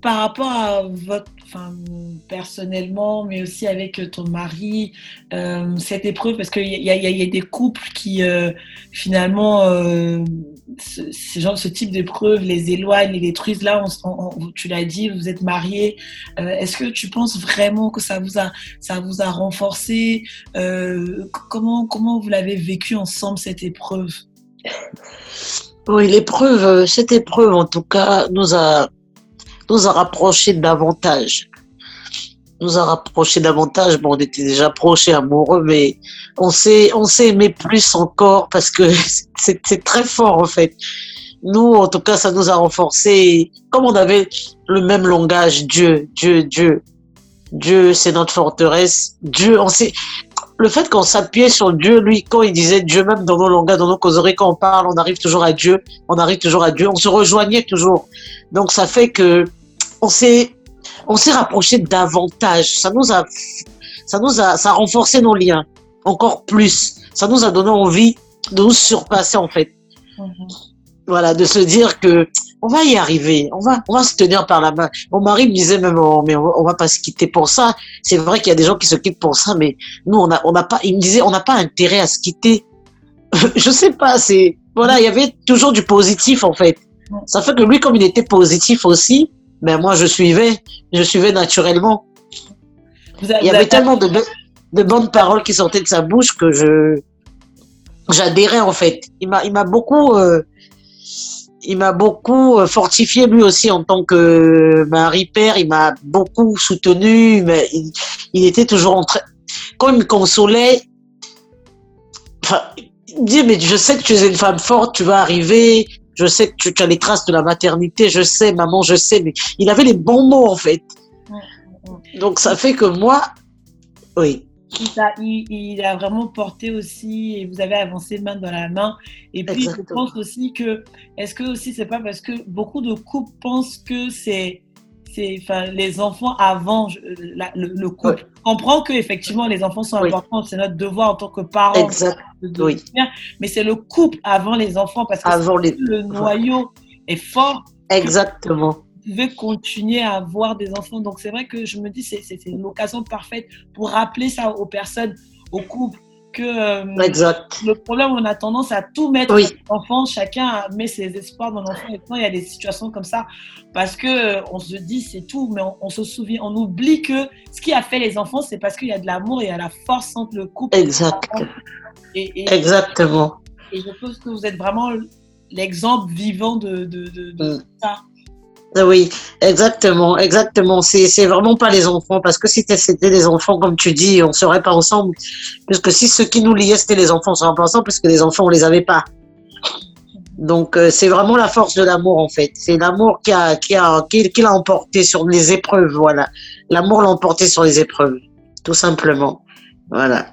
par rapport à votre, enfin, personnellement, mais aussi avec ton mari, euh, cette épreuve, parce qu'il y, y, a des couples qui, euh, finalement, euh, ce, genre, ce type d'épreuve les éloignent, les détruisent. Là, tu l'as dit, vous êtes mariés. Est-ce que tu penses vraiment que ça vous a, ça vous a renforcé? Comment, comment vous l'avez vécu ensemble, cette épreuve? Oui, l'épreuve, cette épreuve, en tout cas, nous a nous a rapprochés davantage. Nous a rapprochés davantage. Bon, on était déjà proches et amoureux, mais on s'est, on s'est aimé plus encore parce que c'est très fort en fait. Nous, en tout cas, ça nous a renforcés. Comme on avait le même langage, Dieu, Dieu, Dieu. Dieu, c'est notre forteresse. Dieu, on sait, le fait qu'on s'appuyait sur Dieu, lui, quand il disait Dieu, même dans nos langages, dans nos causeries, quand on parle, on arrive toujours à Dieu, on arrive toujours à Dieu, on se rejoignait toujours. Donc, ça fait que on s'est on s'est rapproché davantage. Ça nous a ça nous a ça a renforcé nos liens encore plus. Ça nous a donné envie de nous surpasser en fait. Mhm. Voilà, de se dire que on va y arriver, on va on va se tenir par la main. Mon mari me disait même oh, mais on va, pas se quitter pour ça. C'est vrai qu'il y a des gens qui se quittent pour ça, mais nous on a on n'a pas. Il me disait on n'a pas intérêt à se quitter. Je sais pas, c'est voilà, il y avait toujours du positif en fait. Ça fait que lui, comme il était positif aussi, mais moi, je suivais, je suivais naturellement. il y avait tellement de, de, bonnes paroles qui sortaient de sa bouche que je j'adhérais en fait. Il m'a il m'a beaucoup euh, il m'a beaucoup euh, fortifié lui aussi en tant que mari père. Il m'a beaucoup soutenu. Mais il, il, était toujours en train quand il me consolait. Enfin, il me dit mais je sais que tu es une femme forte, tu vas arriver, je sais que tu, as les traces de la maternité, je sais, maman, je sais, mais il avait les bons mots en fait. Donc ça fait que moi, oui. Il a, vraiment porté aussi, et vous avez avancé main dans la main. Et puis je pense aussi que, est-ce que aussi c'est pas parce que beaucoup de couples pensent que c'est les enfants avant le, couple. On comprend que effectivement les enfants sont importants, c'est notre devoir en tant que parents. Exact. De, Mais c'est le couple avant les enfants parce que avant les... le noyau est fort. Exactement. Vous pouvez continuer à avoir des enfants. Donc c'est vrai que je me dis c'est c'est l'occasion parfaite pour rappeler ça aux personnes, aux couples que euh, exact. le problème, on a tendance à tout mettre oui. l'enfant, chacun met ses espoirs dans l'enfant. Et quand il y a des situations comme ça, parce que euh, on se dit c'est tout, mais on, se souvient, on oublie que ce qui a fait les enfants, c'est parce qu'il y a de l'amour et il y a la force entre le couple. Exact. Et, Exactement. Et je pense que vous êtes vraiment l'exemple vivant de, de, de, mm. ça. Ah oui, exactement, exactement. C'est vraiment pas les enfants, parce que si c'était les enfants, comme tu dis, on serait pas ensemble. Puisque si ce qui nous liait c'était les enfants, on serait pas ensemble, puisque les enfants on les avait pas. Donc euh, c'est vraiment la force de l'amour en fait. C'est l'amour qui a qui a qui, qui l'a emporté sur les épreuves, voilà. L'amour l'a emporté sur les épreuves, tout simplement. Voilà.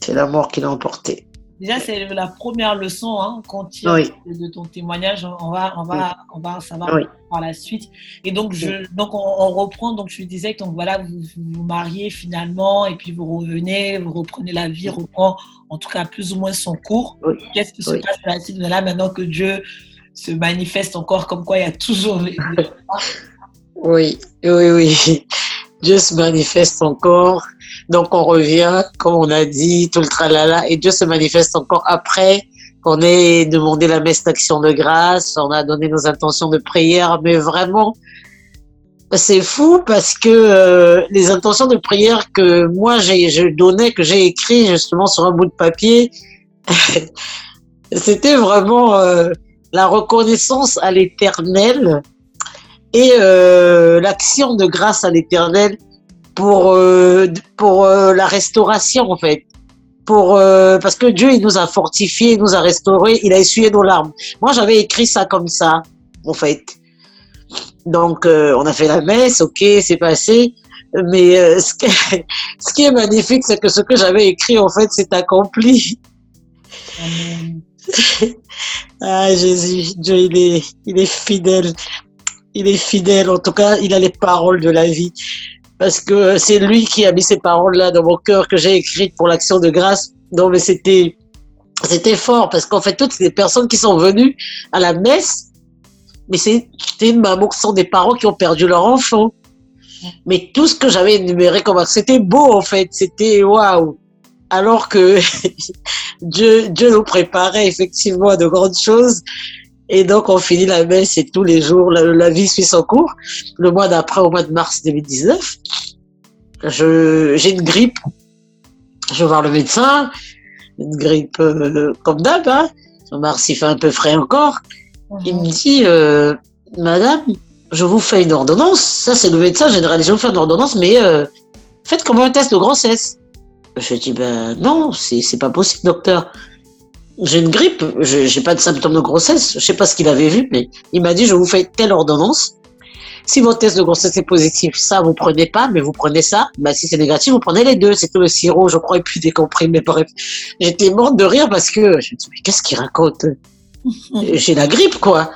C'est l'amour qui l'a emporté. Déjà, c'est la première leçon hein, qu'on tire de ton témoignage. On va, on va, on va savoir par la suite. Et donc, je, donc on, reprend. Donc, je disais que donc voilà, vous vous mariez finalement, et puis vous revenez, vous reprenez la vie, reprend en tout cas plus ou moins son cours. Qu'est-ce qui se passe la suite là maintenant que Dieu se manifeste encore comme quoi il y a toujours Oui, oui, oui. Dieu se manifeste encore. Donc on revient, comme on a dit, tout le tralala, et Dieu se manifeste encore après qu'on ait demandé la messe d'action de grâce, on a donné nos intentions de prière, mais vraiment, c'est fou parce que euh, les intentions de prière que moi j'ai je donnais, que j'ai écrit justement sur un bout de papier, c'était vraiment euh, la reconnaissance à l'Éternel et euh, l'action de grâce à l'Éternel pour euh, pour euh, la restauration en fait. Pour euh, parce que Dieu il nous a fortifiés, il nous a restaurés, il a essuyé nos larmes. Moi j'avais écrit ça comme ça en fait. Donc on a fait la messe, ok, c'est passé. Mais ce, qui est magnifique, c'est que ce que j'avais écrit en fait s'est accompli. ah, Jésus, Dieu, il est, il est fidèle. Il est fidèle. En tout cas, il a les paroles de la vie. Parce que c'est lui qui a mis ces paroles-là dans mon cœur que j'ai écrites pour l'action de grâce. Non, mais c'était, c'était fort parce qu'en fait, toutes les personnes qui sont venues à la messe, mais c'était une maman qui sont des parents qui ont perdu leur enfant. Mais tout ce que j'avais énuméré comme c'était beau en fait, c'était waouh. Alors que Dieu, Dieu nous préparait effectivement à de grandes choses. Et donc on finit la messe et tous les jours la, vie suit son cours. Le mois d'après, au mois de mars 2019, j'ai une grippe. Je vais voir le médecin. Une grippe euh, comme d'hab. Hein. Mars il fait un peu frais encore. Il me dit, euh, Madame, je vous fais une ordonnance. Ça, c'est le médecin général. Je vous fais une ordonnance, mais euh, faites comme un test de grossesse. Je dis, ben non, c'est pas possible, docteur. J'ai une grippe, j'ai pas de symptômes de grossesse. Je sais pas ce qu'il avait vu, mais il m'a dit, je vous fais telle ordonnance. Si votre test de grossesse est positif, ça, vous prenez pas, mais vous prenez ça. Ben, si c'est négatif, vous prenez les deux. C'était le sirop, je crois, et puis des comprimés. Bref, j'étais morte de rire parce que je me dis, mais qu'est-ce qu'il raconte? J'ai la grippe, quoi.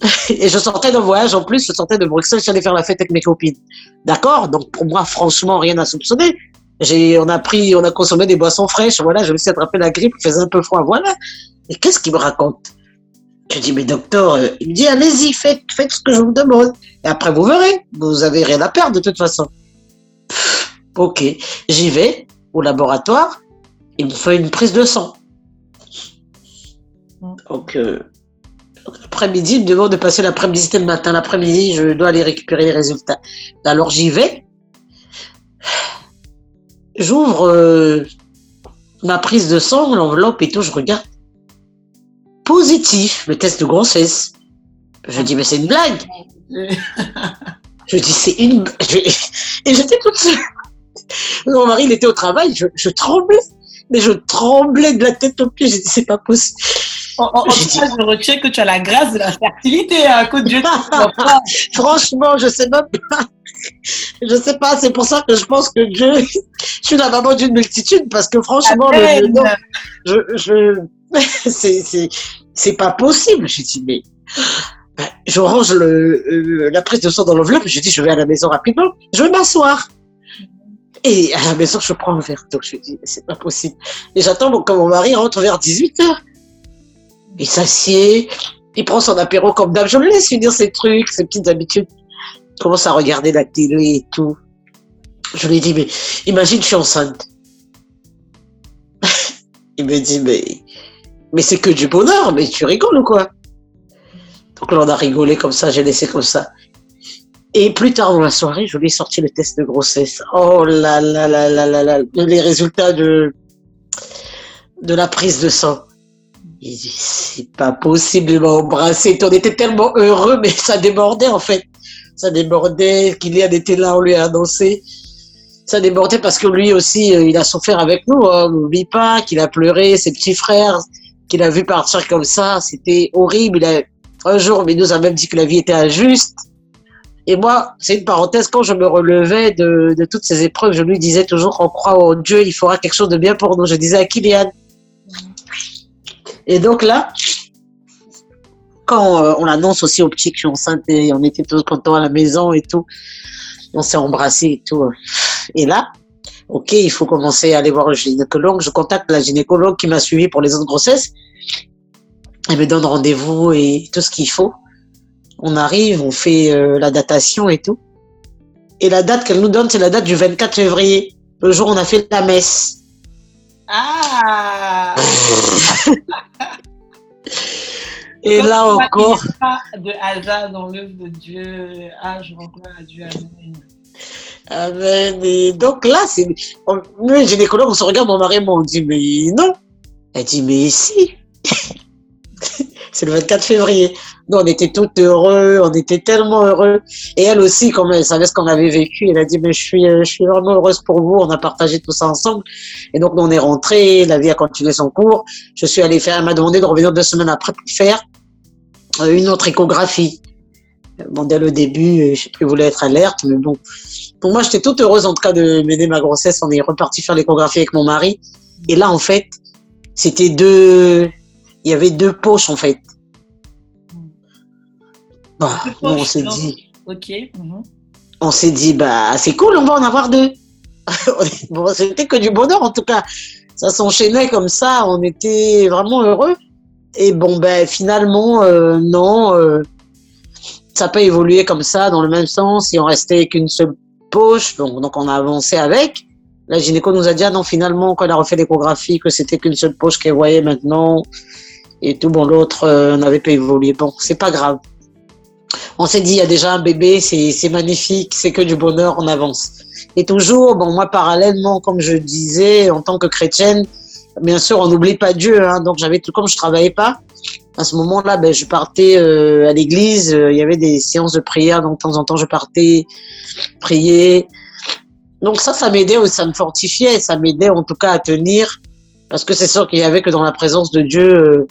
Et je sortais d'un voyage en plus, je sortais de Bruxelles, j'allais faire la fête avec mes copines. D'accord? Donc pour moi, franchement, rien à soupçonner. J'ai, on a pris, on a consommé des boissons fraîches, voilà, je me suis attrapé la grippe, il faisait un peu froid, voilà. Et qu'est-ce qu'il me raconte? Je dis, mais docteur, euh, il me dit, allez-y, faites, faites ce que je vous demande. Et après, vous verrez, vous avez rien à perdre de toute façon. ok, j'y vais au laboratoire, il me fait une prise de sang. Donc, euh, L'après-midi, il me demande de passer l'après-midi, c'était le matin. L'après-midi, je dois aller récupérer les résultats. Alors j'y vais. J'ouvre euh, ma prise de sang, l'enveloppe et tout, je regarde. Positif, le test de grossesse. Je dis, mais c'est une blague. je dis, c'est une. Et j'étais toute seule. Mon mari, il était au travail, je, je tremblais. Mais je tremblais de la tête aux pieds. J'ai dit, c'est pas possible. En, tout cas, je retiens que tu as la grâce de la fertilité à hein, cause de Dieu. Franchement, je sais même pas. Je sais pas, c'est pour ça que je pense que Dieu, je suis la maman d'une multitude parce que franchement, le, je, je, c'est, pas possible. J'ai dit, mais ben, je range le, euh, la prise de sang dans l'enveloppe. J'ai dit, je vais à la maison rapidement. Je vais m'asseoir. Et à la maison, je prends un verre d'eau. Je dis, c'est pas possible. Et j'attends que mon mari rentre vers 18 h il s'assied, il prend son apéro comme d'hab. Je le laisse finir ses trucs, ses petites habitudes. Il commence à regarder la télé et tout. Je lui dis, mais imagine, je suis enceinte. il me dit, mais, mais c'est que du bonheur, mais tu rigoles ou quoi? Donc là, on a rigolé comme ça, j'ai laissé comme ça. Et plus tard dans la soirée, je lui ai sorti le test de grossesse. Oh là là là là là là, les résultats de, de la prise de sang. Il dit, c'est pas possible de m'embrasser. On était tellement heureux, mais ça débordait en fait. Ça débordait. Kylian était là, on lui a annoncé. Ça débordait parce que lui aussi, euh, il a souffert avec nous. Hein. N'oublie pas qu'il a pleuré, ses petits frères, qu'il a vu partir comme ça. C'était horrible. Un jour, il nous a même dit que la vie était injuste. Et moi, c'est une parenthèse, quand je me relevais de, de toutes ces épreuves, je lui disais toujours, on croit en Dieu, il fera quelque chose de bien pour nous. Je disais à Kylian, et donc là, quand euh, on annonce aussi aux petits que je suis enceinte et on était tous contents à la maison et tout, on s'est embrassés et tout. Et là, ok, il faut commencer à aller voir le gynécologue. Je contacte la gynécologue qui m'a suivi pour les autres grossesses. Elle me donne rendez-vous et tout ce qu'il faut. On arrive, on fait euh, la datation et tout. Et la date qu'elle nous donne, c'est la date du 24 février, le jour où on a fait la messe. Ah Et là encore. Pas de hasard dans l'œuvre de Dieu. Ah, je rencontre à Dieu. Amen. Amen. Et donc là, c'est. Nous, les gynécologues, on se regarde, mon mari, on dit, mais non. Elle dit, mais si. c'est le 24 février. Nous, on était tous heureux, on était tellement heureux. Et elle aussi, comme elle savait ce qu'on avait vécu, elle a dit, mais je suis, je suis vraiment heureuse pour vous. On a partagé tout ça ensemble. Et donc, nous, on est rentrés, la vie a continué son cours. Je suis allée faire, elle m'a demandé de revenir deux semaines après pour faire euh, une autre échographie. Bon, dès le début, euh, je sais plus, voulais être alerte, mais bon. Pour moi, j'étais toute heureuse, en tout cas, de m'aider ma grossesse. On est reparti faire l'échographie avec mon mari. Et là, en fait, c'était deux, il y avait deux poches en fait. Bon, on s'est dit. Ok. Mhm. On s'est dit, bah, c'est cool, on va en avoir deux. bon, c'était que du bonheur en tout cas. Ça s'enchaînait comme ça, on était vraiment heureux. Et bon, ben finalement, euh, non, euh, ça pas évolué comme ça dans le même sens. Et on restait qu'une seule poche, donc, donc on a avancé avec. La gynéco nous a dit, ah non, finalement, quand elle a refait l'échographie, que c'était qu'une seule poche qu'elle voyait maintenant. Et tout, bon, l'autre euh, n'avait pas évolué. Bon, c'est pas grave. On s'est dit, il y a déjà un bébé, c'est magnifique, c'est que du bonheur, on avance. Et toujours, bon, moi, parallèlement, comme je disais, en tant que chrétienne, bien sûr, on n'oublie pas Dieu. Hein, donc, j'avais tout comme je travaillais pas. À ce moment-là, ben, je partais euh, à l'église. Euh, il y avait des séances de prière, donc de temps en temps, je partais prier. Donc ça, ça m'aidait, ça me fortifiait, ça m'aidait en tout cas à tenir, parce que c'est sûr qu'il y avait que dans la présence de Dieu euh,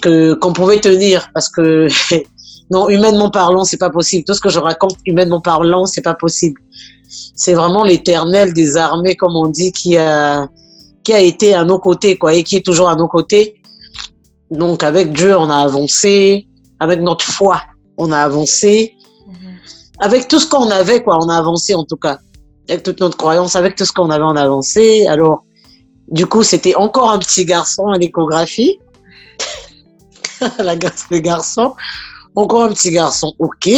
que qu'on pouvait tenir, parce que non, humainement parlant, c'est pas possible. Tout ce que je raconte, humainement parlant, c'est pas possible. C'est vraiment l'Éternel des armées, comme on dit, qui a qui a été à nos côtés, quoi, et qui est toujours à nos côtés. Donc avec Dieu, on a avancé, avec notre foi, on a avancé, mhm. avec tout ce qu'on avait, quoi, on a avancé en tout cas, avec toute notre croyance, avec tout ce qu'on avait, on a avancé. Alors, du coup, c'était encore un petit garçon à l'échographie, la grâce de garçon, encore un petit garçon, ok.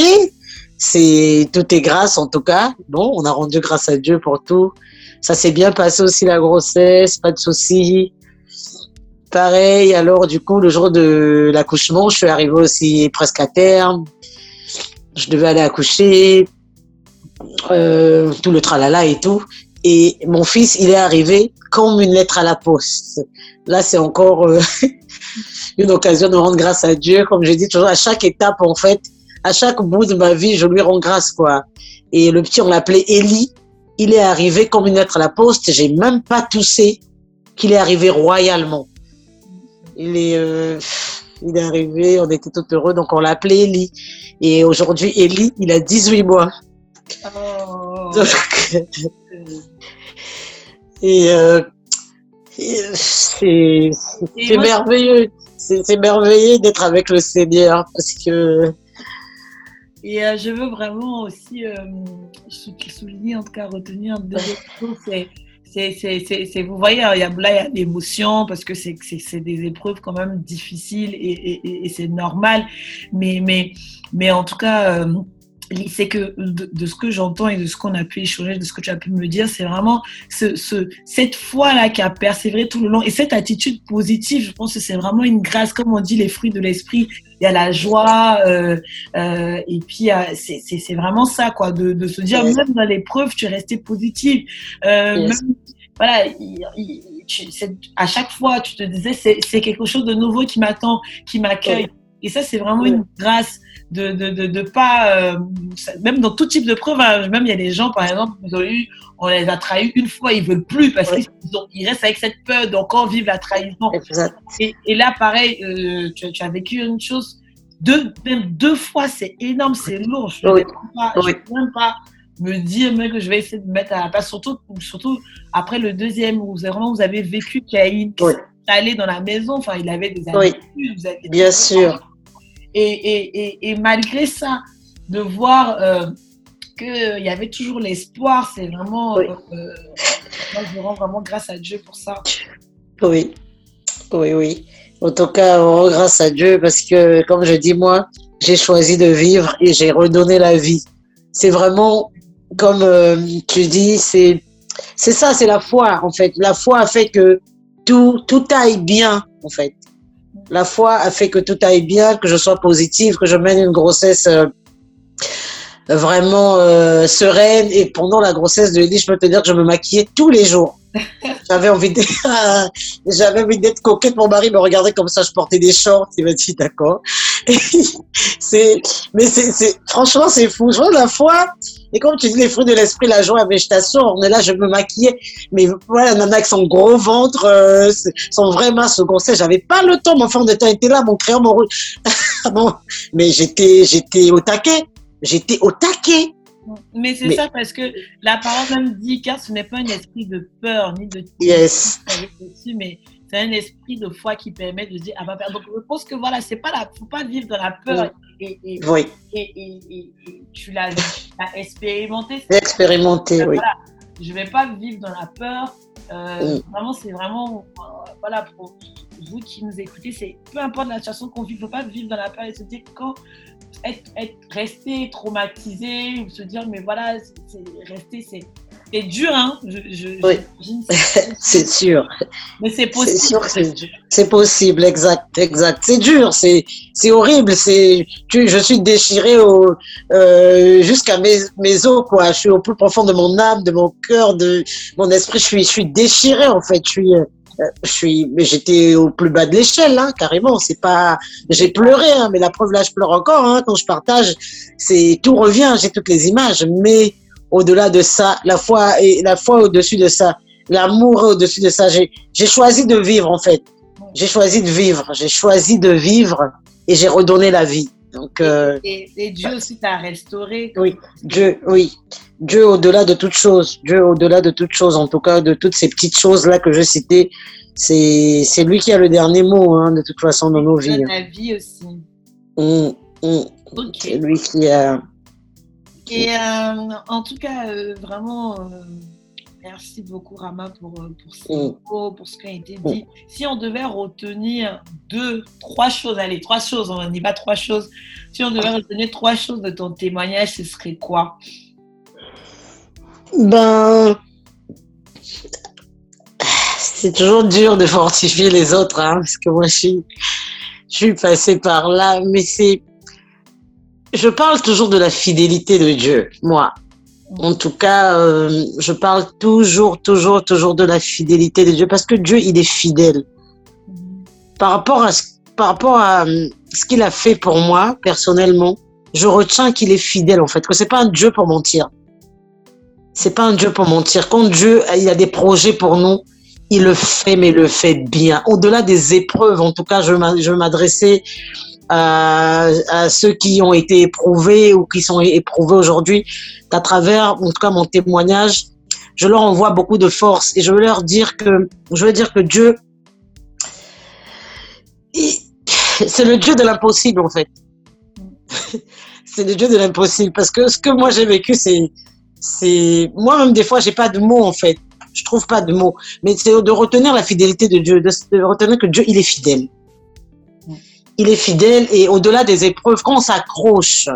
C'est tout est grâce en tout cas. Bon, on a rendu grâce à Dieu pour tout. Ça s'est bien passé aussi la grossesse, pas de soucis. Pareil, alors du coup, le jour de l'accouchement, je suis arrivée aussi presque à terme. Je devais aller accoucher, euh, tout le tralala et tout. Et mon fils, il est arrivé comme une lettre à la poste. Là, c'est encore euh, une occasion de rendre grâce à Dieu. Comme je dis toujours, à chaque étape, en fait, à chaque bout de ma vie, je lui rends grâce, quoi. Et le petit, on l'appelait Élie il est arrivé comme une lettre à la poste. J'ai même pas toussé qu'il est arrivé royalement. Il est, euh, il est arrivé, on était tout heureux, donc on l'a appelé Eli. Et aujourd'hui, Eli, il a 18 mois. Oh. et, euh, c'est merveilleux. C'est merveilleux d'être avec le Seigneur parce que et euh, je veux vraiment aussi euh, souligner, en tout cas retenir deux c'est c'est, vous voyez, il y a, là, il y a l'émotion parce que c'est, c'est, des épreuves quand même difficiles et, et, et c'est normal. Mais, mais, mais en tout cas, euh, c'est que de, ce que j'entends et de ce qu'on a pu échanger, de ce que tu as pu me dire, c'est vraiment ce, ce, cette foi-là qui a persévéré tout le long et cette attitude positive. Je pense que c'est vraiment une grâce, comme on dit, les fruits de l'esprit. Il y a la joie euh, euh, et puis c'est vraiment ça, quoi, de, de se dire même dans l'épreuve, tu es resté positive. Euh, même, voilà, à chaque fois, tu te disais, c'est quelque chose de nouveau qui m'attend, qui m'accueille. Et ça, c'est vraiment une grâce de de, de, de pas, euh, même dans tout type de preuve, hein, même il y a des gens, par exemple, ont eu, on les a trahis une fois, ils veulent plus parce qu'ils ils restent avec cette peur d'encore vivre la trahison. Et, et, là, pareil, euh, tu, tu, as vécu une chose, deux, même deux fois, c'est énorme, c'est lourd. Je ne peux même pas me dire même que je vais essayer de mettre à la place, surtout, surtout après le deuxième où vraiment vous avez vécu qu'il y a une allé dans la maison, enfin il avait des habitudes. Oui, bien sûr. Et, malgré ça, de voir euh, qu'il y avait toujours l'espoir, c'est vraiment. Euh, euh, moi, je rends vraiment grâce à Dieu pour ça. Oui, oui, oui. En tout cas, on rend grâce à Dieu parce que, comme je dis, moi, j'ai choisi de vivre et j'ai redonné la vie. C'est vraiment, comme tu dis, c'est, c'est ça, c'est la foi, en fait. La foi a fait que tout, tout aille bien, en fait. La foi a fait que tout aille bien, que je sois positive, que je mène une grossesse euh, vraiment euh, sereine. Et pendant la grossesse de Eddie, je peux te dire que je me maquillais tous les jours. J'avais envie d'être, j'avais envie d'être coquette. Mon mari me regardait comme ça, je portais des shorts. Il m'a dit d'accord. c'est, mais c'est, franchement, c'est fou. Je vois la foi. Et comme tu dis, les fruits de l'esprit, la joie, la végétation, on est là, je me maquillais. Mais voilà, nana avec son gros ventre, euh, son vrai mince grossesse. J'avais pas le temps. Mon fond de temps était là, mon crayon, mon bon, mais j'étais, j'étais au taquet. J'étais au taquet. Mais c'est ça parce que la parole même dit car ce n'est pas un esprit de peur ni de yes. mais c'est un esprit de foi qui permet de dire, ah bah, donc je pense que voilà, c'est pas la, faut pas vivre dans la peur. Et, et, oui. et, tu l'as expérimenté. Expérimenté, oui. Voilà, je vais pas vivre dans la peur. Euh, mm. Vraiment, c'est vraiment, euh, voilà, pour vous qui nous écoutez, c'est peu importe la situation qu'on vit, il ne faut pas vivre dans la peur et se dire quand être, être resté traumatisé ou se dire mais voilà, c'est rester, c'est c'est dur, hein je, Oui, c'est sûr. Mais c'est possible. C'est possible, exact, exact. C'est dur, c'est horrible. C'est, je suis déchiré au, euh, jusqu'à mes, mes os, quoi. Je suis au plus profond de mon âme, de mon cœur, de mon esprit. Je suis, je suis déchiré, en fait. Je suis, euh, suis, j'étais au plus bas de l'échelle, hein, carrément. C'est pas, j'ai pleuré, hein, mais la preuve là, je pleure encore hein, quand je partage. C'est tout revient, j'ai toutes les images, mais au-delà de ça, la foi et la foi au-dessus de ça, l'amour au-dessus de ça. J'ai choisi de vivre en fait. J'ai choisi de vivre. J'ai choisi de vivre et j'ai redonné la vie. Donc, euh, et, Dieu aussi t'a restauré. Oui, Dieu, oui. Dieu au-delà de toute chose. Dieu au-delà de toute chose. En tout cas, de toutes ces petites choses-là que je citais, c'est lui qui a le dernier mot, hein, de toute façon, dans nos vies. Dans la vie aussi. Hum. C'est lui qui a, et euh, en tout cas, euh, vraiment, merci beaucoup Rama pour, mm. mots, pour ce qui a été dit. Si on devait retenir deux, trois choses, allez, trois choses, on y va trois choses. Si on devait retenir trois choses de ton témoignage, ce serait quoi? Ben, c'est toujours dur de fortifier les autres, hein, parce que moi, je suis, je suis passée par là, mais c'est je parle toujours de la fidélité de Dieu, moi. En tout cas, euh, je parle toujours, toujours, toujours de la fidélité de Dieu parce que Dieu, il est fidèle. Par rapport à ce, par rapport à euh, ce qu'il a fait pour moi personnellement, je retiens qu'il est fidèle en fait, que c'est pas un Dieu pour mentir. C'est pas un Dieu pour mentir. Quand Dieu il a des projets pour nous, il le fait, mais il le fait bien. Au-delà des épreuves, en tout cas, je veux m'adresser à, ceux qui ont été éprouvés ou qui sont éprouvés aujourd'hui, qu'à travers, en tout cas, mon témoignage, je leur envoie beaucoup de force et je veux leur dire que, je veux dire que Dieu, c'est le Dieu de l'impossible en fait. c'est le Dieu de l'impossible parce que ce que moi j'ai vécu, c'est, c'est, moi-même des fois j'ai pas de mots en fait. Je trouve pas de mots, mais c'est de retenir la fidélité de Dieu, de retenir que Dieu il est fidèle il est fidèle et au-delà des épreuves, quand on s'accroche,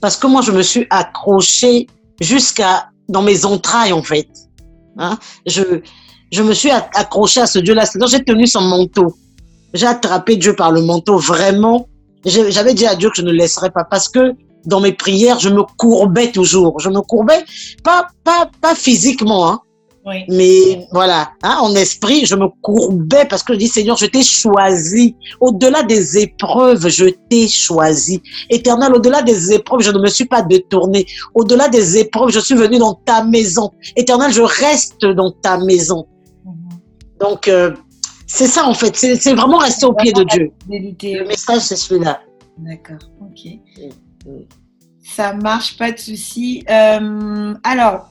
parce que moi je me suis accrochée jusqu'à dans mes entrailles en fait. Hein? Je, je me suis accrochée à ce Dieu-là. C'est-à-dire j'ai tenu son manteau. J'ai attrapé Dieu par le manteau vraiment. J'avais dit à Dieu que je ne laisserais pas parce que dans mes prières, je me courbais toujours. Je me courbais, pas, pas, pas physiquement, hein, mais voilà, hein, en esprit, je me courbais parce que je dis, Seigneur, je t'ai choisi. Au-delà des épreuves, je t'ai choisi. Éternel, au-delà des épreuves, je ne me suis pas détourné. Au-delà des épreuves, je suis venu dans ta maison. Éternel, je reste dans ta maison. Mhm. Donc, euh, c'est ça en fait. C'est vraiment rester au pied de Dieu. Le message, c'est celui-là. D'accord, ok. Ça marche, pas de souci. Euh, alors,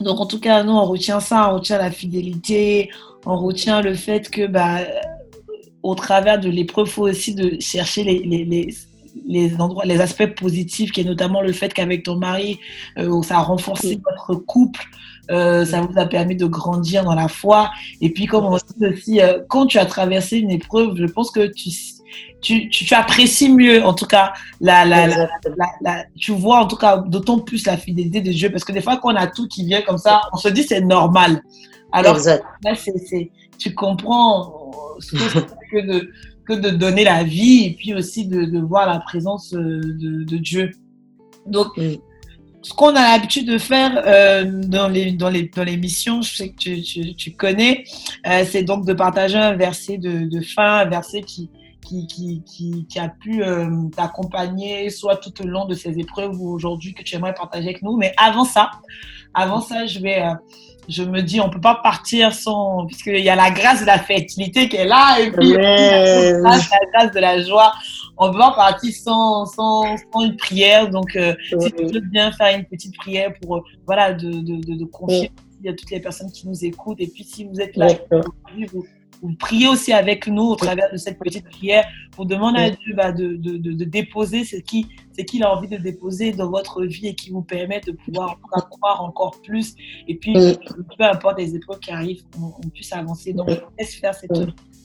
donc en tout cas, nous, on retient ça, on retient la fidélité, on retient le fait que bah, au travers de l'épreuve, il faut aussi de chercher les, les, les, endroits, les aspects positifs, qui est notamment le fait qu'avec ton mari, euh, ça a renforcé votre couple, euh, ça vous a permis de grandir dans la foi. Et puis, comme on dit aussi, euh, quand tu as traversé une épreuve, je pense que tu, tu, tu, apprécies mieux, en tout cas, la, la, la, tu vois en tout cas d'autant plus la fidélité de Dieu, parce que des fois, quand on a tout qui vient comme ça, on se dit c'est normal. Alors là, c'est, tu comprends ce que de, que de donner la vie et puis aussi de, de voir la présence euh, de, de Dieu. Donc, ce qu'on a l'habitude de faire euh, dans, les, dans, les, dans les missions, je sais que tu, tu, tu connais, euh, c'est donc de partager un verset de, de fin, un verset qui, qui, qui, qui, qui a pu euh, t'accompagner, soit tout au long de ces épreuves ou aujourd'hui que tu aimerais partager avec nous. Mais avant ça, avant ça, je vais, euh, je me dis, on peut pas partir sans, puisqu'il y a la grâce de la fertilité qui est là, et puis la, grâce, de la joie. On peut pas partir sans, sans, sans une prière. Donc, euh, si tu veux bien faire une petite prière pour, voilà, de, de, de, confier à toutes les personnes qui nous écoutent. Et puis, si vous êtes là, vous, vous priez aussi avec nous au travers de cette petite prière pour demander à Dieu bah, de, de, de, déposer ce qu'il ce qu'il a envie de déposer dans votre vie et qui vous permet de pouvoir croire encore plus. Et puis, peu importe les épreuves qui arrivent, on, puisse avancer. Donc, laisse faire cette,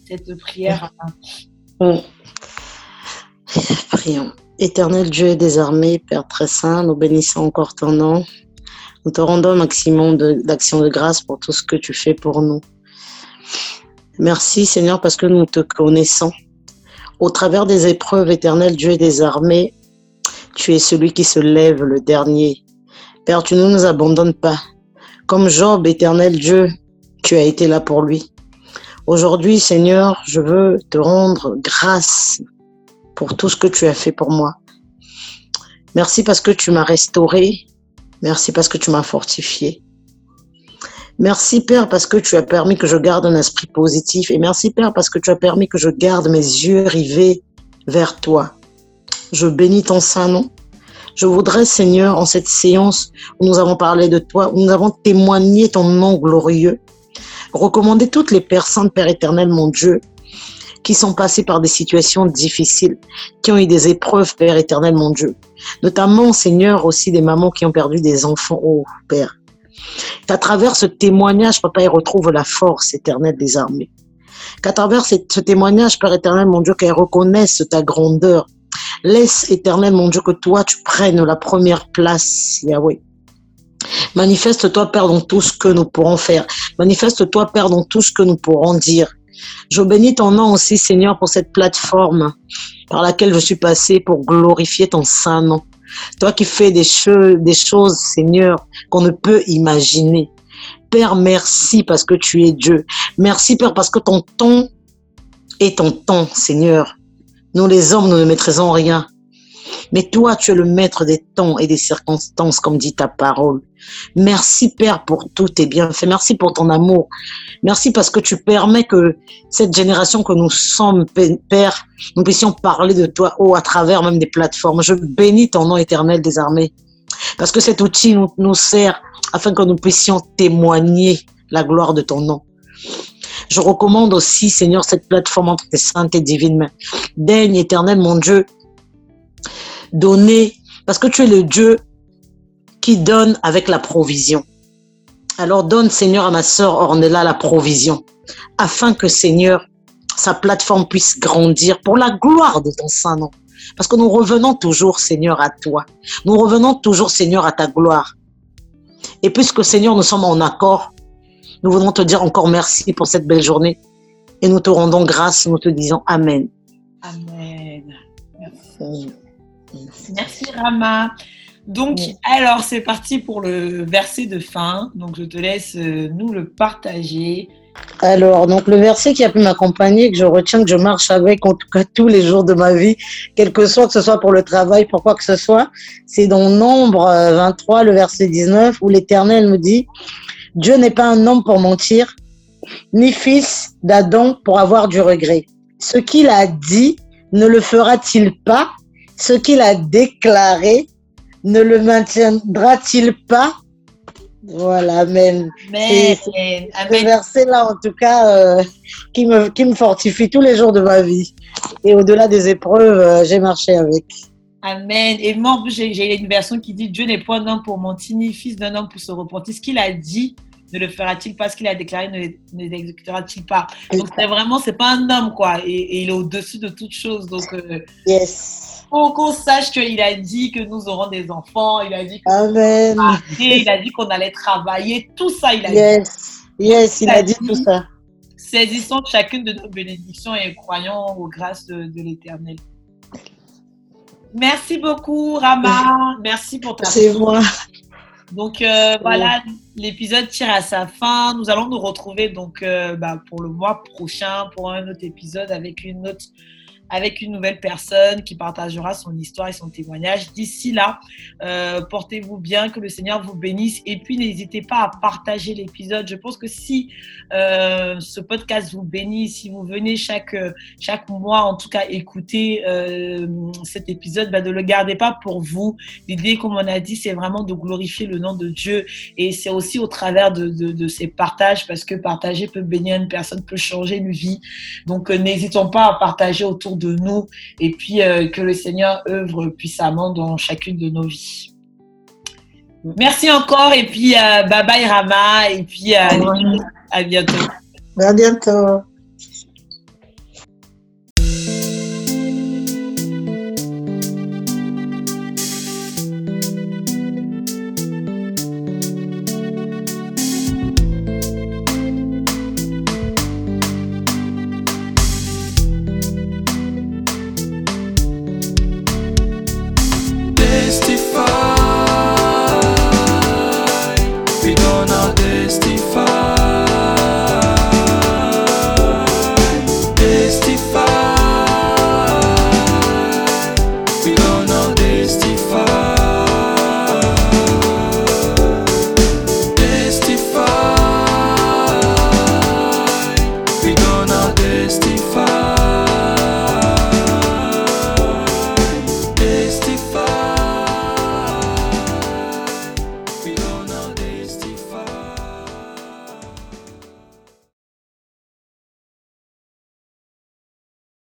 cette prière. Prions. Éternel Dieu des armées, Père très saint, nous bénissons encore ton nom. Nous te rendons un maximum d'action de, grâce pour tout ce que tu fais pour nous. Merci Seigneur parce que nous te connaissons. Au travers des épreuves, éternel Dieu des armées, tu es celui qui se lève le dernier. Père, tu ne nous abandonnes pas. Comme Job, éternel Dieu, tu as été là pour lui. Aujourd'hui, Seigneur, je veux te rendre grâce pour tout ce que tu as fait pour moi. Merci parce que tu m'as restauré. Merci parce que tu m'as fortifié. Merci Père parce que tu as permis que je garde un esprit positif. Et merci Père parce que tu as permis que je garde mes yeux rivés vers toi. Je bénis ton saint nom. Je voudrais Seigneur, en cette séance où nous avons parlé de toi, où nous avons témoigné ton nom glorieux, recommander toutes les personnes, Père éternel, mon Dieu, qui sont passés par des situations difficiles, qui ont eu des épreuves, Père éternel, mon Dieu. Notamment, Seigneur, aussi des mamans qui ont perdu des enfants, oh Père. Qu'à travers ce témoignage, Papa, ils retrouvent la force éternelle des armées. Qu'à travers ce témoignage, Père éternel, mon Dieu, qu'elles reconnaissent ta grandeur. Laisse, éternel, mon Dieu, que toi, tu prennes la première place, Yahweh. Manifeste-toi, Père, dans tout ce que nous pourrons faire. Manifeste-toi, Père, dans tout ce que nous pourrons dire. Je bénis ton nom aussi, Seigneur, pour cette plateforme par laquelle je suis passé pour glorifier ton saint nom. Toi qui fais des, choses, Seigneur, qu'on ne peut imaginer. Père, merci parce que tu es Dieu. Merci, Père, parce que ton ton est ton temps, Seigneur. Nous, les hommes, nous ne maîtrisons rien. Mais toi, tu es le maître des temps et des circonstances, comme dit ta parole. Merci, Père, pour tout tes bienfaits. Merci pour ton amour. Merci parce que tu permets que cette génération que nous sommes, Père, nous puissions parler de toi, oh, à travers même des plateformes. Je bénis ton nom éternel des armées. Parce que cet outil nous, nous sert afin que nous puissions témoigner la gloire de ton nom. Je recommande aussi, Seigneur, cette plateforme entre tes saintes et divines mains. Daigne, éternel, mon Dieu, donner, parce que tu es le Dieu qui donne avec la provision. Alors donne, Seigneur, à ma sœur Ornella la provision, afin que, Seigneur, sa plateforme puisse grandir pour la gloire de ton saint nom. Parce que nous revenons toujours, Seigneur, à toi. Nous revenons toujours, Seigneur, à ta gloire. Et puisque, Seigneur, nous sommes en accord, nous voudrons te dire encore merci pour cette belle journée. Et nous te rendons grâce, nous te disons Amen. Amen. Merci Rama. Donc, alors, c'est parti pour le verset de fin. Donc, je te laisse euh, nous le partager. Alors, donc le verset qui a pu m'accompagner, que je retiens, que je marche avec, en tout cas tous les jours de ma vie, quel que soit, que ce soit pour le travail, pour quoi que ce soit, c'est dans Nombre 23, euh, le verset 19, où l'Éternel me dit, Dieu n'est pas un homme pour mentir, ni fils d'Adam pour avoir du regret. Ce qu'il a dit, ne le fera-t-il pas? Ce qu'il a déclaré ne le maintiendra-t-il pas? Voilà, Amen. Amen. Ce verset-là, en tout cas, euh, qui, me, qui me fortifie tous les jours de ma vie. Et au-delà des épreuves, euh, j'ai marché avec. Amen. Et moi, j'ai une version qui dit Dieu n'est point un homme pour mentir, ni fils d'un homme pour se repentir. Ce qu'il a dit, ne le fera-t-il pas? Ce qu'il a déclaré, ne, l'exécutera-t-il pas? Donc, c'est vraiment, c'est pas un homme, quoi. Et, il est au-dessus de toute chose. Donc, euh, yes qu'on sache qu'il a dit que nous aurons des enfants, il a dit Amen. il a dit qu'on allait travailler, tout ça, il a yes. dit. Yes, il, a, dit, tout ça. Saisissons chacune de nos bénédictions et croyons aux grâces de, l'Éternel. Merci beaucoup, Rama. Merci pour ta. C'est moi. Donc euh, voilà, l'épisode tire à sa fin. Nous allons nous retrouver donc euh, bah, pour le mois prochain pour un autre épisode avec une autre avec une nouvelle personne qui partagera son histoire et son témoignage. D'ici là, euh, portez-vous bien, que le Seigneur vous bénisse. Et puis, n'hésitez pas à partager l'épisode. Je pense que si euh, ce podcast vous bénit, si vous venez chaque, chaque mois, en tout cas, écouter euh, cet épisode, bah, ne le gardez pas pour vous. L'idée, comme on a dit, c'est vraiment de glorifier le nom de Dieu. Et c'est aussi au travers de, de, ces partages, parce que partager peut bénir une personne, peut changer une vie. Donc, n'hésitons pas à partager autour de nous et puis euh, que le Seigneur œuvre puissamment dans chacune de nos vies. Merci encore et puis euh, bye bye Rama et puis euh, à bientôt. À bientôt.